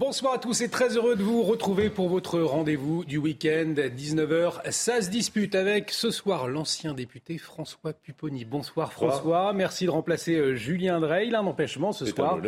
Bonsoir à tous et très heureux de vous retrouver pour votre rendez-vous du week-end 19h. Ça se dispute avec ce soir l'ancien député François Pupponi. Bonsoir François, merci de remplacer euh, Julien Drey. Il a un empêchement ce soir.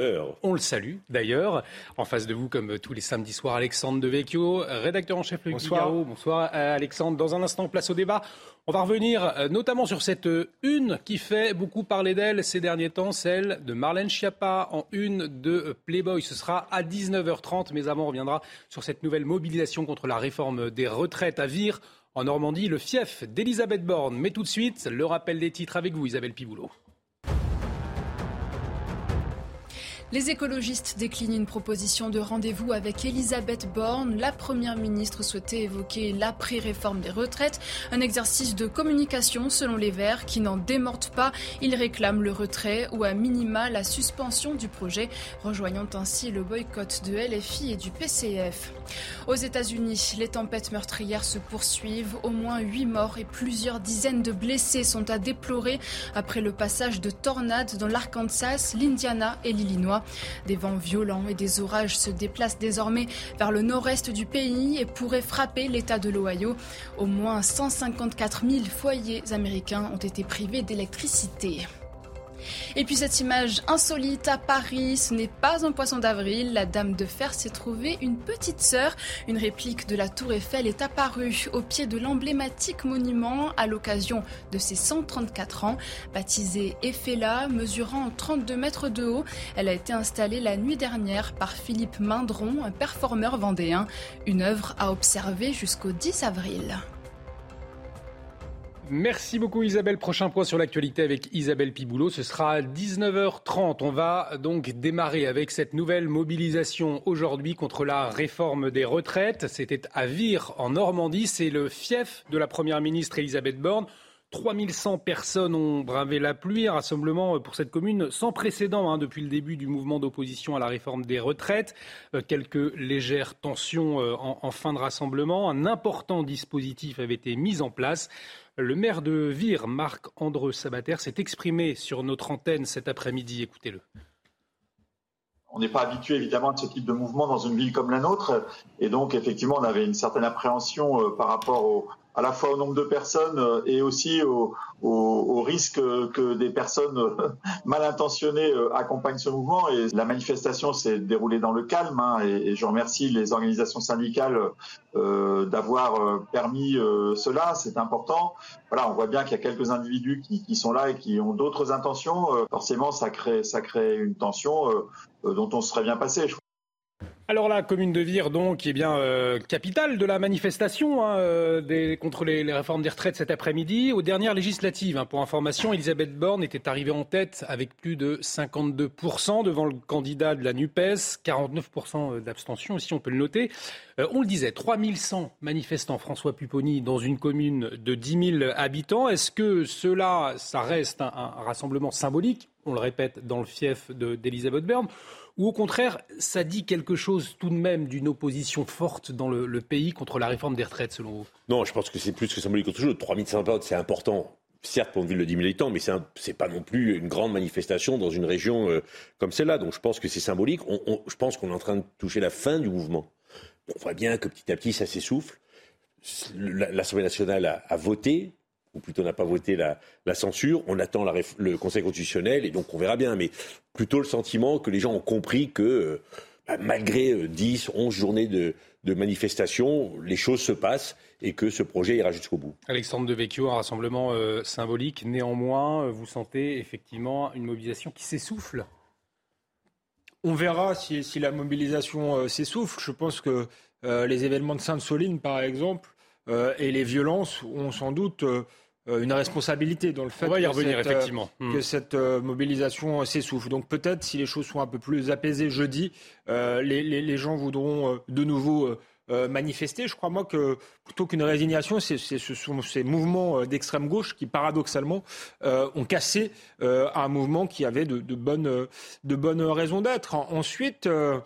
On le salue d'ailleurs. En face de vous, comme tous les samedis soirs, Alexandre Devecchio, rédacteur en chef Le Bonsoir. Figaro. Bonsoir euh, Alexandre. Dans un instant, place au débat. On va revenir euh, notamment sur cette euh, une qui fait beaucoup parler d'elle ces derniers temps, celle de Marlène Schiappa en une de euh, Playboy. Ce sera à 19h30, mais avant on reviendra sur cette nouvelle mobilisation contre la réforme des retraites à Vire. En Normandie, le fief d'Elisabeth Borne. Mais tout de suite, le rappel des titres avec vous, Isabelle Piboulot. Les écologistes déclinent une proposition de rendez-vous avec Elisabeth Borne. La Première ministre souhaitait évoquer l'après-réforme des retraites, un exercice de communication selon les Verts qui n'en démordent pas. Ils réclament le retrait ou à minima la suspension du projet, rejoignant ainsi le boycott de LFI et du PCF. Aux États-Unis, les tempêtes meurtrières se poursuivent. Au moins 8 morts et plusieurs dizaines de blessés sont à déplorer après le passage de tornades dans l'Arkansas, l'Indiana et l'Illinois. Des vents violents et des orages se déplacent désormais vers le nord-est du pays et pourraient frapper l'État de l'Ohio. Au moins 154 000 foyers américains ont été privés d'électricité. Et puis cette image insolite à Paris, ce n'est pas un poisson d'avril. La Dame de Fer s'est trouvée une petite sœur. Une réplique de la Tour Eiffel est apparue au pied de l'emblématique monument à l'occasion de ses 134 ans. Baptisée Eiffela, mesurant 32 mètres de haut, elle a été installée la nuit dernière par Philippe Mindron, un performeur vendéen. Une œuvre à observer jusqu'au 10 avril. Merci beaucoup Isabelle. Prochain point sur l'actualité avec Isabelle Piboulot. Ce sera à 19h30. On va donc démarrer avec cette nouvelle mobilisation aujourd'hui contre la réforme des retraites. C'était à Vire en Normandie. C'est le fief de la Première ministre Elisabeth Borne. 3100 personnes ont bravé la pluie, un rassemblement pour cette commune sans précédent hein, depuis le début du mouvement d'opposition à la réforme des retraites. Euh, quelques légères tensions euh, en, en fin de rassemblement. Un important dispositif avait été mis en place. Le maire de Vire, Marc-Andreu Sabater, s'est exprimé sur notre antenne cet après-midi. Écoutez-le. On n'est pas habitué évidemment à ce type de mouvement dans une ville comme la nôtre. Et donc effectivement, on avait une certaine appréhension euh, par rapport au, à la fois au nombre de personnes euh, et aussi au, au, au risque que des personnes euh, mal intentionnées euh, accompagnent ce mouvement. Et la manifestation s'est déroulée dans le calme. Hein, et, je remercie les organisations syndicales euh, d'avoir permis euh, cela. C'est important. Voilà, on voit bien qu'il y a quelques individus qui, qui, sont là et qui ont d'autres intentions. forcément, ça crée, ça crée une tension dont on serait bien passé. Alors la commune de Vire, donc, est bien euh, capitale de la manifestation hein, euh, contre les, réformes des retraites cet après-midi. Aux dernières législatives, hein, pour information, Elisabeth Borne était arrivée en tête avec plus de 52% devant le candidat de la NUPES, 49% d'abstention aussi, on peut le noter. Euh, on le disait, 3100 manifestants, François Pupponi, dans une commune de 10 000 habitants. Est-ce que cela, ça reste un, un rassemblement symbolique? On le répète, dans le fief d'Elisabeth Borne ou au contraire, ça dit quelque chose tout de même d'une opposition forte dans le, pays contre la réforme des retraites, selon vous? Non, je pense que c'est plus que symbolique autre chose. 3500 personnes, c'est important. Certes, pour une ville de 10 000 habitants, mais ce n'est pas non plus une grande manifestation dans une région euh, comme celle-là. Donc je pense que c'est symbolique. Je pense qu'on est en train de toucher la fin du mouvement. On voit bien que petit à petit, ça s'essouffle. L'Assemblée nationale a voté ou plutôt n'a pas voté la, la, censure. On attend la, le Conseil constitutionnel et donc on verra bien. Mais plutôt le sentiment que les gens ont compris que bah, malgré 10, 11 journées de, de manifestation, les choses se passent et que ce projet ira jusqu'au bout. Alexandre Devecchio, un rassemblement euh, symbolique. Néanmoins, vous sentez effectivement une mobilisation qui s'essouffle On verra si, si la mobilisation euh, s'essouffle. Je pense que euh, les événements de Sainte-Soline, par exemple, et les violences ont sans doute une responsabilité dans le fait On va y que, revenir, cette, effectivement. que Hmm. cette mobilisation s'essouffle. Donc peut-être si les choses sont un peu plus apaisées jeudi, les, les, les, gens voudront de nouveau euh, manifester. Je crois, moi, que plutôt qu'une résignation, c'est, ce sont ces mouvements euh, d'extrême gauche qui, paradoxalement, euh, ont cassé euh, un mouvement qui avait de, de, bonnes, de bonnes raisons d'être. Ensuite, euh,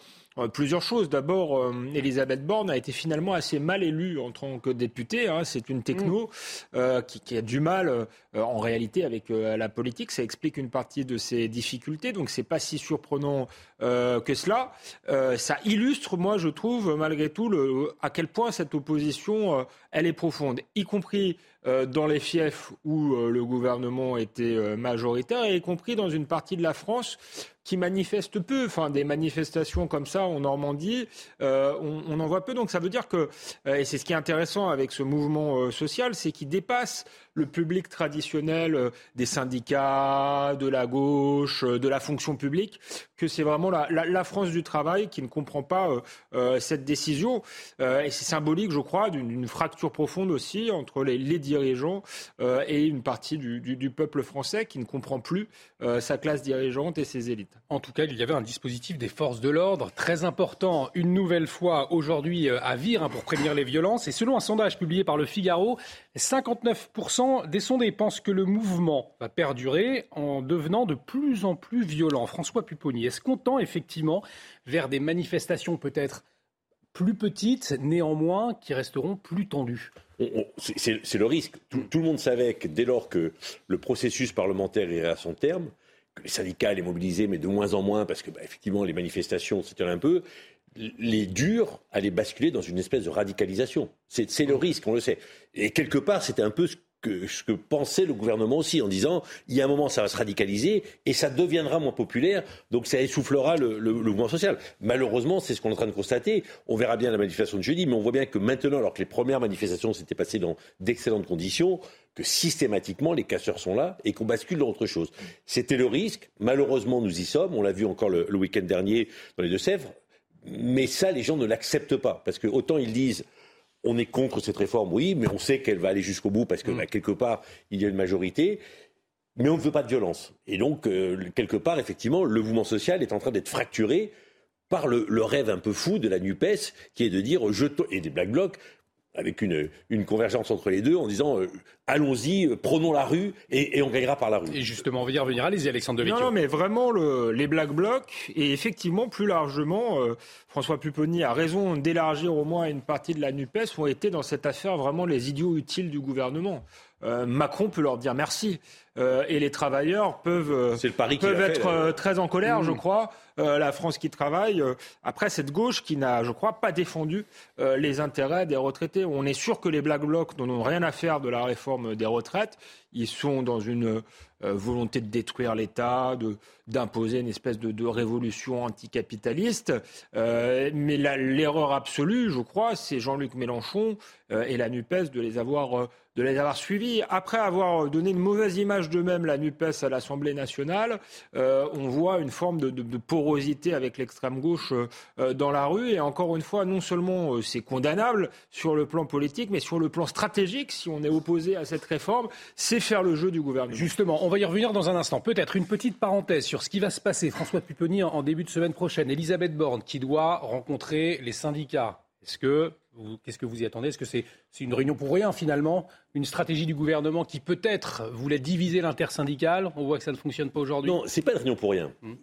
plusieurs choses. D'abord, euh, Elisabeth Borne a été finalement assez mal élue en tant que députée. Hein. C'est une techno euh, qui, qui, a du mal, euh, en réalité, avec euh, la politique. Ça explique une partie de ses difficultés. Donc, c'est pas si surprenant euh, que cela. ça illustre, moi, je trouve, malgré tout, à quel point cette opposition, elle est profonde, y compris dans les fiefs où le gouvernement était majoritaire, et y compris dans une partie de la France qui manifestent peu. Enfin, des manifestations comme ça en Normandie, euh, on, en voit peu. Donc ça veut dire que, euh, et c'est ce qui est intéressant avec ce mouvement euh, social, c'est qu'il dépasse le public traditionnel euh, des syndicats, de la gauche, euh, de la fonction publique, que c'est vraiment la, France du travail qui ne comprend pas euh, cette décision. et c'est symbolique, je crois, d'une fracture profonde aussi entre les, dirigeants et une partie du, peuple français qui ne comprend plus sa classe dirigeante et ses élites. En tout cas, il y avait un dispositif des forces de l'ordre très important, une nouvelle fois aujourd'hui à Vire hein, pour prévenir les violences. Et selon un sondage publié par le Figaro, 59% des sondés pensent que le mouvement va perdurer en devenant de plus en plus violent. François Pupponi, est-ce qu'on tend effectivement vers des manifestations peut-être plus petites, néanmoins, qui resteront plus tendues? C'est le risque. Tout, le monde savait que dès lors que le processus parlementaire irait à son terme, que les syndicats allaient mobiliser, mais de moins en moins, parce que bah, effectivement les manifestations s'étirent un peu, les durs allaient basculer dans une espèce de radicalisation. C'est le risque, on le sait. Et quelque part, c'était un peu ce que, ce que, pensait le gouvernement aussi, en disant il y a un moment, ça va se radicaliser et ça deviendra moins populaire, donc ça essoufflera le, mouvement social. Malheureusement, c'est ce qu'on est en train de constater. On verra bien la manifestation de jeudi, mais on voit bien que maintenant, alors que les premières manifestations s'étaient passées dans d'excellentes conditions, que systématiquement les casseurs sont là et qu'on bascule dans autre chose. C'était le risque. Malheureusement, nous y sommes. On l'a vu encore le, le week-end dernier dans les Deux-Sèvres. Mais ça, les gens ne l'acceptent pas. Parce que autant ils disent on est contre cette réforme, oui, mais on sait qu'elle va aller jusqu'au bout parce que mmh. bah, quelque part, il y a une majorité. Mais on ne veut pas de violence. Et donc, euh, quelque part, effectivement, le mouvement social est en train d'être fracturé par le, le, rêve un peu fou de la NUPES, qui est de dire, je et des Black Blocs, avec une, une, convergence entre les deux en disant euh, allons-y, euh, prenons la rue et, et, on gagnera par la rue. Et justement, on va y revenir. Allez-y, Alexandre Devecchio. Non, non, mais vraiment, le, les Black Blocs, et effectivement, plus largement, euh, François Pupponi a raison d'élargir au moins une partie de la NUPES, ont été dans cette affaire vraiment les idiots utiles du gouvernement. Euh, Macron peut leur dire merci. Euh, et les travailleurs peuvent, le pari peuvent être fait, euh, très en colère, Mmh. je crois. Euh, la France qui travaille, après cette gauche qui n'a, je crois, pas défendu euh, les intérêts des retraités. On est sûr que les Black Blocs n'ont rien à faire de la réforme des retraites. Ils sont dans une euh, volonté de détruire l'État, d'imposer une espèce de, révolution anticapitaliste. Euh, mais l'erreur absolue, je crois, c'est Jean-Luc Mélenchon euh, et la NUPES de les avoir de les avoir suivis. Après avoir donné une mauvaise image d'eux-mêmes, la NUPES à l'Assemblée nationale, euh, on voit une forme de, porosité avec l'extrême gauche euh, dans la rue. Et encore une fois, non seulement euh, c'est condamnable sur le plan politique, mais sur le plan stratégique, si on est opposé à cette réforme, c'est faire le jeu du gouvernement. Justement, on va y revenir dans un instant. Peut-être une petite parenthèse sur ce qui va se passer. François Pupponi en début de semaine prochaine. Elisabeth Borne qui doit rencontrer les syndicats. Est-ce que Qu'est-ce que vous y attendez? Est-ce que c'est est une réunion pour rien finalement? Une stratégie du gouvernement qui peut-être voulait diviser l'intersyndical On voit que ça ne fonctionne pas aujourd'hui. Non, c'est pas une réunion pour rien. Mmh.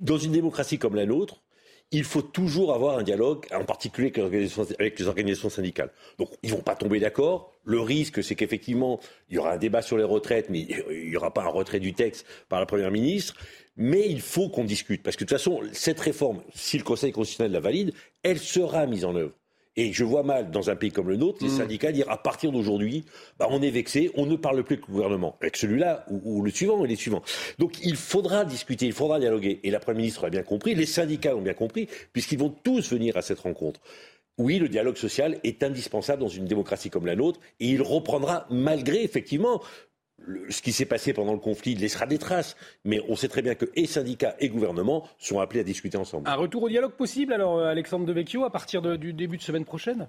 Dans une démocratie comme la nôtre, il faut toujours avoir un dialogue, en particulier avec les organisations syndicales. Donc, ils vont pas tomber d'accord. Le risque, c'est qu'effectivement, il y aura un débat sur les retraites, mais il n'y aura pas un retrait du texte par la Première ministre. Mais il faut qu'on discute. Parce que de toute façon, cette réforme, si le Conseil constitutionnel la valide, elle sera mise en œuvre. Et je vois mal, dans un pays comme le nôtre, les mmh. syndicats dire à partir d'aujourd'hui, bah, on est vexé, on ne parle plus avec le gouvernement, avec celui-là ou, ou, le suivant et les suivants. Donc il faudra discuter, il faudra dialoguer. Et la Première ministre l'a bien compris, les syndicats l'ont bien compris, puisqu'ils vont tous venir à cette rencontre. Oui, le dialogue social est indispensable dans une démocratie comme la nôtre, et il reprendra malgré effectivement le, ce qui s'est passé pendant le conflit laissera des traces, mais on sait très bien que et syndicats et gouvernement sont appelés à discuter ensemble. Un retour au dialogue possible, alors Alexandre Devecchio, à partir de, du début de semaine prochaine?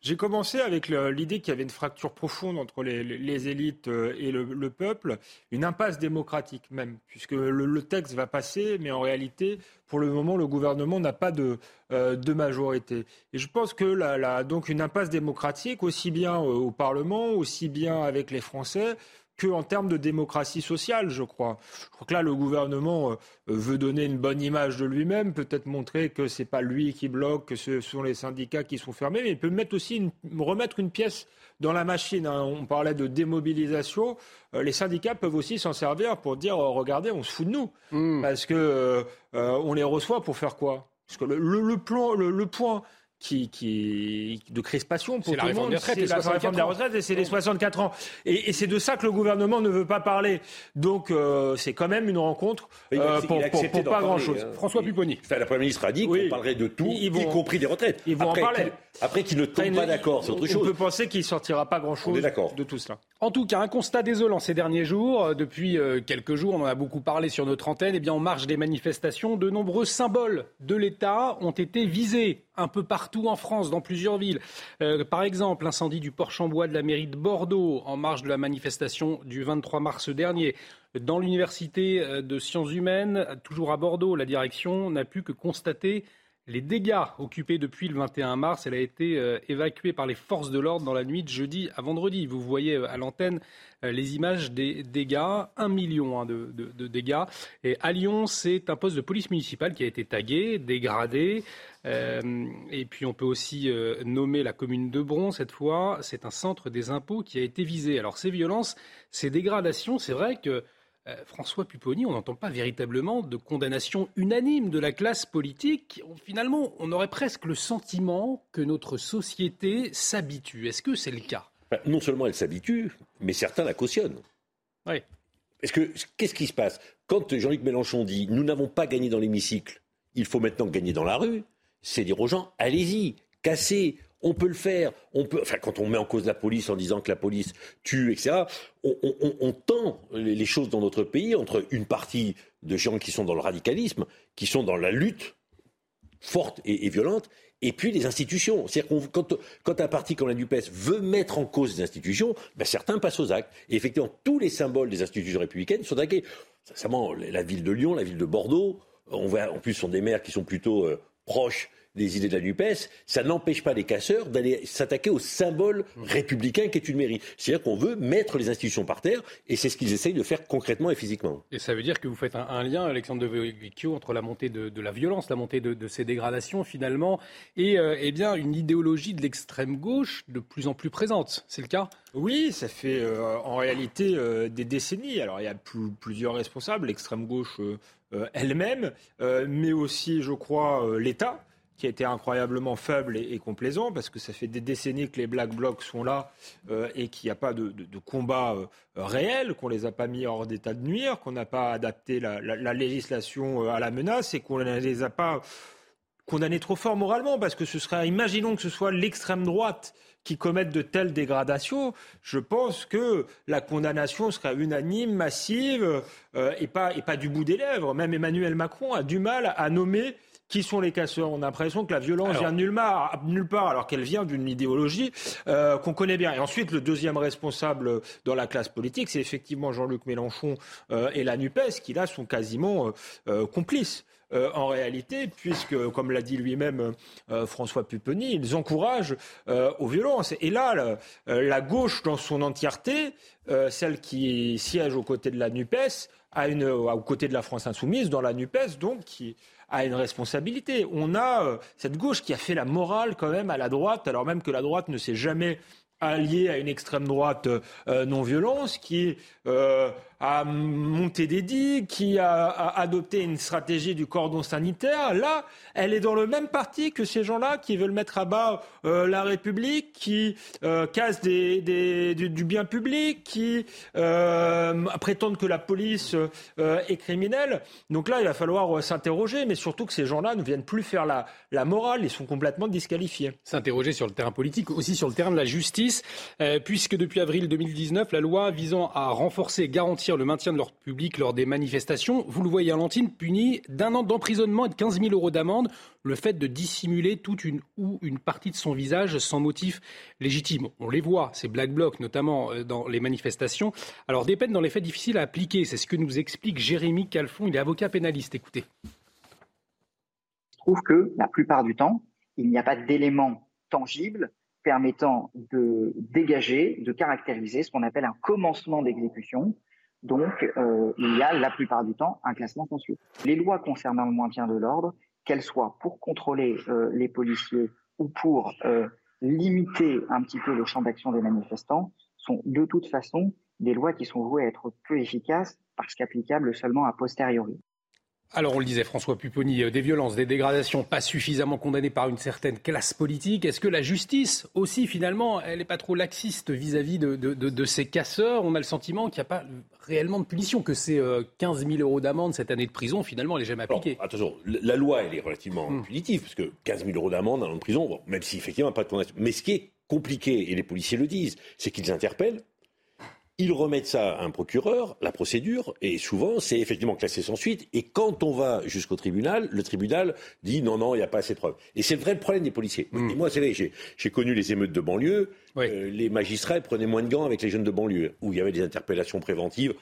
J'ai commencé avec l'idée qu'il y avait une fracture profonde entre les, élites euh, et le, peuple, une impasse démocratique même, puisque le, texte va passer, mais en réalité, pour le moment, le gouvernement n'a pas de, euh, de, majorité. Et je pense que là, donc une impasse démocratique, aussi bien euh, au Parlement, aussi bien avec les Français, qu'en termes de démocratie sociale, je crois. Je crois que là, le gouvernement euh, veut donner une bonne image de lui-même, peut-être montrer que ce n'est pas lui qui bloque, que ce sont les syndicats qui sont fermés, mais il peut mettre aussi remettre une pièce dans la machine. Hein. On parlait de démobilisation. Euh, les syndicats peuvent aussi s'en servir pour dire oh, regardez, on se fout de nous. Hmm. Parce que euh, on les reçoit pour faire quoi? Parce que le, plan, le point qui, qui de crispation pour tout le monde. C'est la réforme des retraites et c'est les 64 ans. Et, et c'est de ça que le gouvernement ne veut pas parler. Donc euh, c'est quand même une rencontre euh, pour, pour, pour, pas grand-chose. Hein. François Pupponi. la Première ministre a dit qu'on parlerait de tout, y compris des retraites. Ils vont après, en parler. Après qu'ils ne tombent pas d'accord, c'est autre chose. On peut penser qu'il sortira pas grand-chose de tout cela. En tout cas, un constat désolant ces derniers jours. Depuis euh, quelques jours, on en a beaucoup parlé sur notre antenne. Eh bien, en marge des manifestations, de nombreux symboles de l'État ont été visés un peu partout en France, dans plusieurs villes. Euh, par exemple, l'incendie du porche en bois de la mairie de Bordeaux en marge de la manifestation du 23 mars dernier. Dans l'université euh, de sciences humaines, toujours à Bordeaux, la direction n'a pu que constater les dégâts occupés depuis le 21 mars. Elle a été euh, évacuée par les forces de l'ordre dans la nuit de jeudi à vendredi. Vous voyez à l'antenne les images des dégâts, un million hein, de, dégâts. Et à Lyon, c'est un poste de police municipale qui a été tagué, dégradé. Euh, et puis on peut aussi euh, nommer la commune de Bron cette fois. C'est un centre des impôts qui a été visé. Alors ces violences, ces dégradations, c'est vrai que euh, François Pupponi, on n'entend pas véritablement de condamnation unanime de la classe politique. Finalement, on aurait presque le sentiment que notre société s'habitue. Est-ce que c'est le cas? Ben, Non seulement elle s'habitue, mais certains la cautionnent. Oui. Est-ce que qu'est-ce qui se passe? Quand Jean-Luc Mélenchon dit nous n'avons pas gagné dans l'hémicycle, il faut maintenant gagner dans la rue c'est dire aux gens allez-y, cassez, on peut le faire. On peut, enfin, quand on met en cause la police en disant que la police tue, etc., on, tend les choses dans notre pays entre une partie de gens qui sont dans le radicalisme, qui sont dans la lutte forte et, violente, et puis les institutions. C'est-à-dire quand, quand, un parti comme la NUPES veut mettre en cause les institutions, ben certains passent aux actes. Et effectivement, tous les symboles des institutions républicaines sont attaqués. Sincèrement, la ville de Lyon, la ville de Bordeaux, en plus, sont des maires qui sont plutôt euh, proches des idées de la NUPES, ça n'empêche pas les casseurs d'aller s'attaquer au symbole républicain qui est une mairie. C'est-à-dire qu'on veut mettre les institutions par terre, et c'est ce qu'ils essayent de faire concrètement et physiquement. Et ça veut dire que vous faites un, lien, Alexandre de Vecchio, entre la montée de, la violence, la montée de, ces dégradations finalement, et euh, eh bien une idéologie de l'extrême gauche de plus en plus présente. C'est le cas? Oui, ça fait euh, en réalité euh, des décennies. Alors il y a plusieurs responsables, l'extrême gauche elle-même, mais aussi, je crois, l'État qui a été incroyablement faible et, complaisant, parce que ça fait des décennies que les Black Blocs sont là euh, et qu'il n'y a pas de, combat euh, réel, qu'on les a pas mis hors d'état de nuire, qu'on n'a pas adapté la, législation euh, à la menace et qu'on ne les a pas condamnés trop fort moralement, parce que ce serait, imaginons que ce soit l'extrême droite qui commette de telles dégradations, je pense que la condamnation serait unanime, massive, et, pas, et pas du bout des lèvres. Même Emmanuel Macron a du mal à nommer qui sont les casseurs? On a l'impression que la violence vient nulle part, nulle part alors qu'elle vient d'une idéologie euh, qu'on connaît bien. Et ensuite, le deuxième responsable dans la classe politique, c'est effectivement Jean-Luc Mélenchon euh, et la NUPES, qui là sont quasiment euh, complices. en réalité, puisque, comme l'a dit lui-même François Pupponi, ils encouragent aux violences. Et là, la, gauche dans son entièreté, celle qui siège aux côtés de la NUPES, à une, aux côtés de la France insoumise, dans la NUPES, donc, qui, a une responsabilité. On a euh, cette gauche qui a fait la morale quand même à la droite, alors même que la droite ne s'est jamais alliée à une extrême droite euh, non violence, qui euh, a monté des digues, qui a, adopté une stratégie du cordon sanitaire. Là, elle est dans le même parti que ces gens-là qui veulent mettre à bas euh, la République, qui euh, cassent du, bien public, qui euh, prétendent que la police euh, est criminelle. Donc là, il va falloir s'interroger, mais surtout que ces gens-là ne viennent plus faire la, la morale, ils sont complètement disqualifiés. S'interroger sur le terrain politique, aussi sur le terrain de la justice, puisque depuis avril 2019, la loi visant à renforcer et garantir le maintien de l'ordre public lors des manifestations. Vous le voyez, Alantine, puni d'un an d'emprisonnement et de 15 000 euros d'amende le fait de dissimuler toute une ou une partie de son visage sans motif légitime. On les voit, ces black blocs, notamment euh, dans les manifestations. Alors, des peines dans les faits difficiles à appliquer, c'est ce que nous explique Jérémy Calfon, il est avocat pénaliste. Écoutez. Je trouve que la plupart du temps, il n'y a pas d'éléments tangibles permettant de dégager, de caractériser ce qu'on appelle un commencement d'exécution. Donc, euh, il y a la plupart du temps un classement sans suite. Les lois concernant le maintien de l'ordre, qu'elles soient pour contrôler euh, les policiers ou pour euh, limiter un petit peu le champ d'action des manifestants, sont de toute façon des lois qui sont vouées à être peu efficaces parce qu'applicables seulement a posteriori. Alors on le disait François Pupponi, euh, des violences, des dégradations pas suffisamment condamnées par une certaine classe politique. Est-ce que la justice aussi finalement, elle n'est pas trop laxiste vis-à-vis de, ces casseurs? On a le sentiment qu'il n'y a pas réellement de punition, que ces 15 euh, 000 euros d'amende cette année de prison, finalement, elle n'est jamais appliquée. attention, la loi elle est relativement hmm. punitive, parce que 15 000 euros d'amende, en prison, même si effectivement pas de condamnation. Mais ce qui est compliqué, et les policiers le disent, c'est qu'ils interpellent ils remettent ça à un procureur, la procédure, et souvent c'est effectivement classé sans suite. Et quand on va jusqu'au tribunal, le tribunal dit non, non, il n'y a pas assez de preuves. Et c'est le vrai problème des policiers. Hmm. Et moi, c'est vrai, j'ai connu les émeutes de banlieue. Euh, les magistrats prenaient moins de gants avec les jeunes de banlieue, où il y avait des interpellations préventives.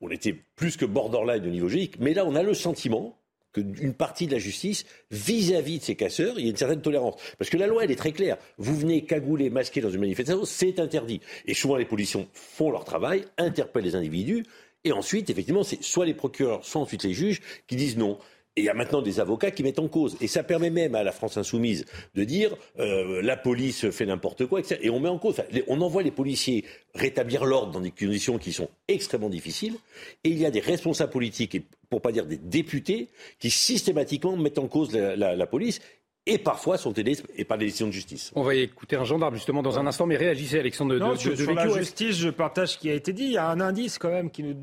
On était plus que borderline au niveau juridique. Mais là, on a le sentiment, qu'une partie de la justice, vis-à-vis de ces casseurs, il y a une certaine tolérance. Parce que la loi, elle est très claire. Vous venez cagouler, masquer dans une manifestation, c'est interdit. Et souvent, les policiers font leur travail, interpellent les individus, et ensuite, effectivement, c'est soit les procureurs, soit ensuite les juges qui disent non. Et il y a maintenant des avocats qui mettent en cause. Et ça permet même à la France insoumise de dire euh, la police fait n'importe quoi, etc. Et on met en cause. on envoie les policiers rétablir l'ordre dans des conditions qui sont extrêmement difficiles. Et il y a des responsables politiques, et pour pas dire des députés, qui systématiquement mettent en cause la, police et parfois sont aidés et par des décisions de justice. On va écouter un gendarme justement dans un instant, mais réagissez Alexandre non, de, de, sur la justice, je partage ce qui a été dit. Il y a un indice quand même qui nous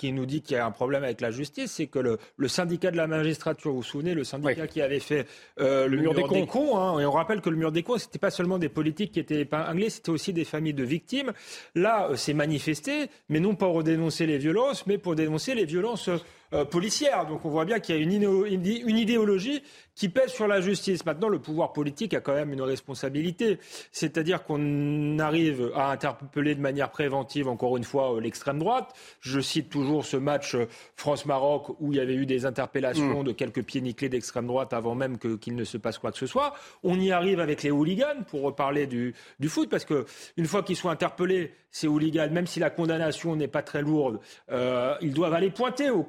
qui nous dit qu'il y a un problème avec la justice, c'est que le, le, syndicat de la magistrature, vous vous souvenez, le syndicat qui avait fait euh, le, mur, des cons, hein, et on rappelle que le mur des cons, c'était pas seulement des politiques qui étaient épinglés, c'était aussi des familles de victimes. Là, euh, c'est manifesté, mais non pas pour dénoncer les violences, mais pour dénoncer les violences euh, policières. Donc on voit bien qu'il y a une, une idéologie qui pèse sur la justice. Maintenant, le pouvoir politique a quand même une responsabilité. C'est-à-dire qu'on arrive à interpeller de manière préventive, encore une fois, euh, l'extrême droite. Je cite toujours ce match euh, France-Maroc où il y avait eu des interpellations mm. de quelques pieds nickelés d'extrême droite avant même qu'il ne se passe quoi que ce soit. On y arrive avec les hooligans, pour reparler du, du foot, parce que une fois qu'ils sont interpellés, ces hooligans, même si la condamnation n'est pas très lourde, euh, ils doivent aller pointer au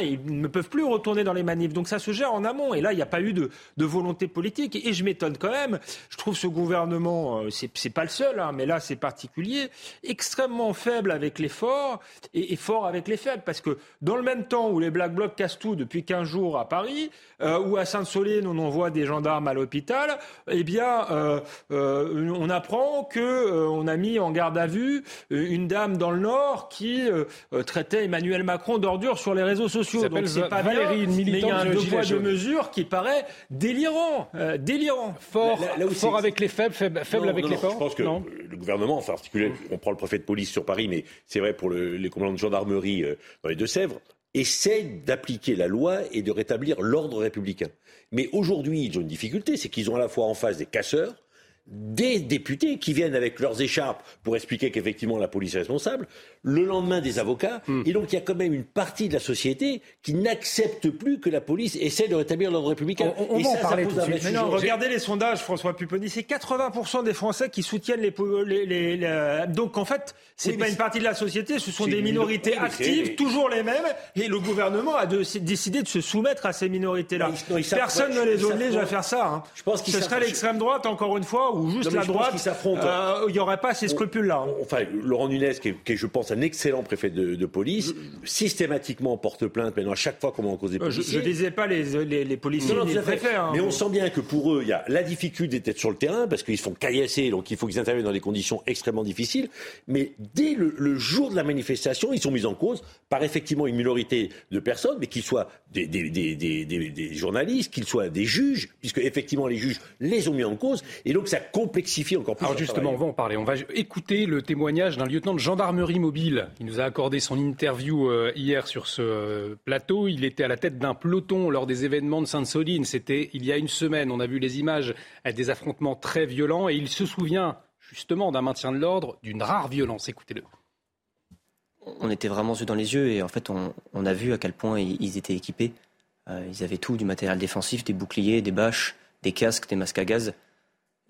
et ils ne peuvent plus retourner dans les manifs. Donc ça se gère en amont. Et là, il y a pas eu de, volonté politique. Et, je m'étonne quand même. Je trouve ce gouvernement, euh, c'est pas le seul, hein, mais là c'est particulier, extrêmement faible avec les forts et, fort avec les faibles. Parce que dans le même temps où les Black Blocs cassent tout depuis 15 jours à Paris, euh, ou à Sainte-Soline on envoie des gendarmes à l'hôpital, eh bien, euh, on apprend que on a mis en garde à vue une dame dans le Nord qui traitait Emmanuel Macron d'ordure sur les réseaux sociaux. Donc c'est pas Valérie, bien, mais il y a un deux poids deux mesures qui paraît délirant, euh, délirant. Fort, fort avec les faibles, faible, avec les forts. Je pense que le gouvernement, enfin, en particulier, on prend le préfet de police sur Paris, mais c'est vrai pour les commandants de gendarmerie euh, dans les Deux-Sèvres, essaie d'appliquer la loi et de rétablir l'ordre républicain. Mais aujourd'hui, ils ont une difficulté, c'est qu'ils ont à la fois en face des casseurs, des députés qui viennent avec leurs écharpes pour expliquer qu'effectivement la police est responsable, le lendemain des avocats, hmm. et donc il y a quand même une partie de la société qui n'accepte plus que la police essaie de rétablir l'ordre républicain. On, va en parler tout de suite. non, regardez les sondages, François Pupponi, c'est 80% des Français qui soutiennent les... les, les, Donc en fait, c'est pas une partie de la société, ce sont des minorités actives, toujours les mêmes, et le gouvernement a décidé de se soumettre à ces minorités-là. Personne ne les oblige à faire ça. Hein. Je pense Ce serait l'extrême droite, encore une fois, ou juste la droite, euh, il n'y aurait pas ces scrupules-là. Enfin, Laurent Nunez, qui est, je pense, un excellent préfet de, police, systématiquement porte plainte maintenant à chaque fois qu'on met en cause des euh, policiers. Je ne disais pas les, les, policiers les préfets. Hein. mais on sent bien que pour eux, il y a la difficulté d'être sur le terrain, parce qu'ils font caillasser, donc il faut qu'ils interviennent dans des conditions extrêmement difficiles. Mais dès le, jour de la manifestation, ils sont mis en cause par effectivement une minorité de personnes, mais qu'ils soient des, des, des, des journalistes, qu'ils soient des juges, puisque effectivement les juges les ont mis en cause. Et donc ça complexifie encore plus. Alors justement, on va en parler. On va écouter le témoignage d'un lieutenant de gendarmerie mobile. Il nous a accordé son interview euh, hier sur ce euh, plateau. Il était à la tête d'un peloton lors des événements de Sainte-Soline. C'était il y a une semaine. On a vu les images des affrontements très violents et il se souvient justement d'un maintien de l'ordre, d'une rare violence. Écoutez-le. On était vraiment yeux dans les yeux et en fait on, a vu à quel point ils étaient équipés. Euh, ils avaient tout, du matériel défensif, des boucliers, des bâches, des casques, des masques à gaz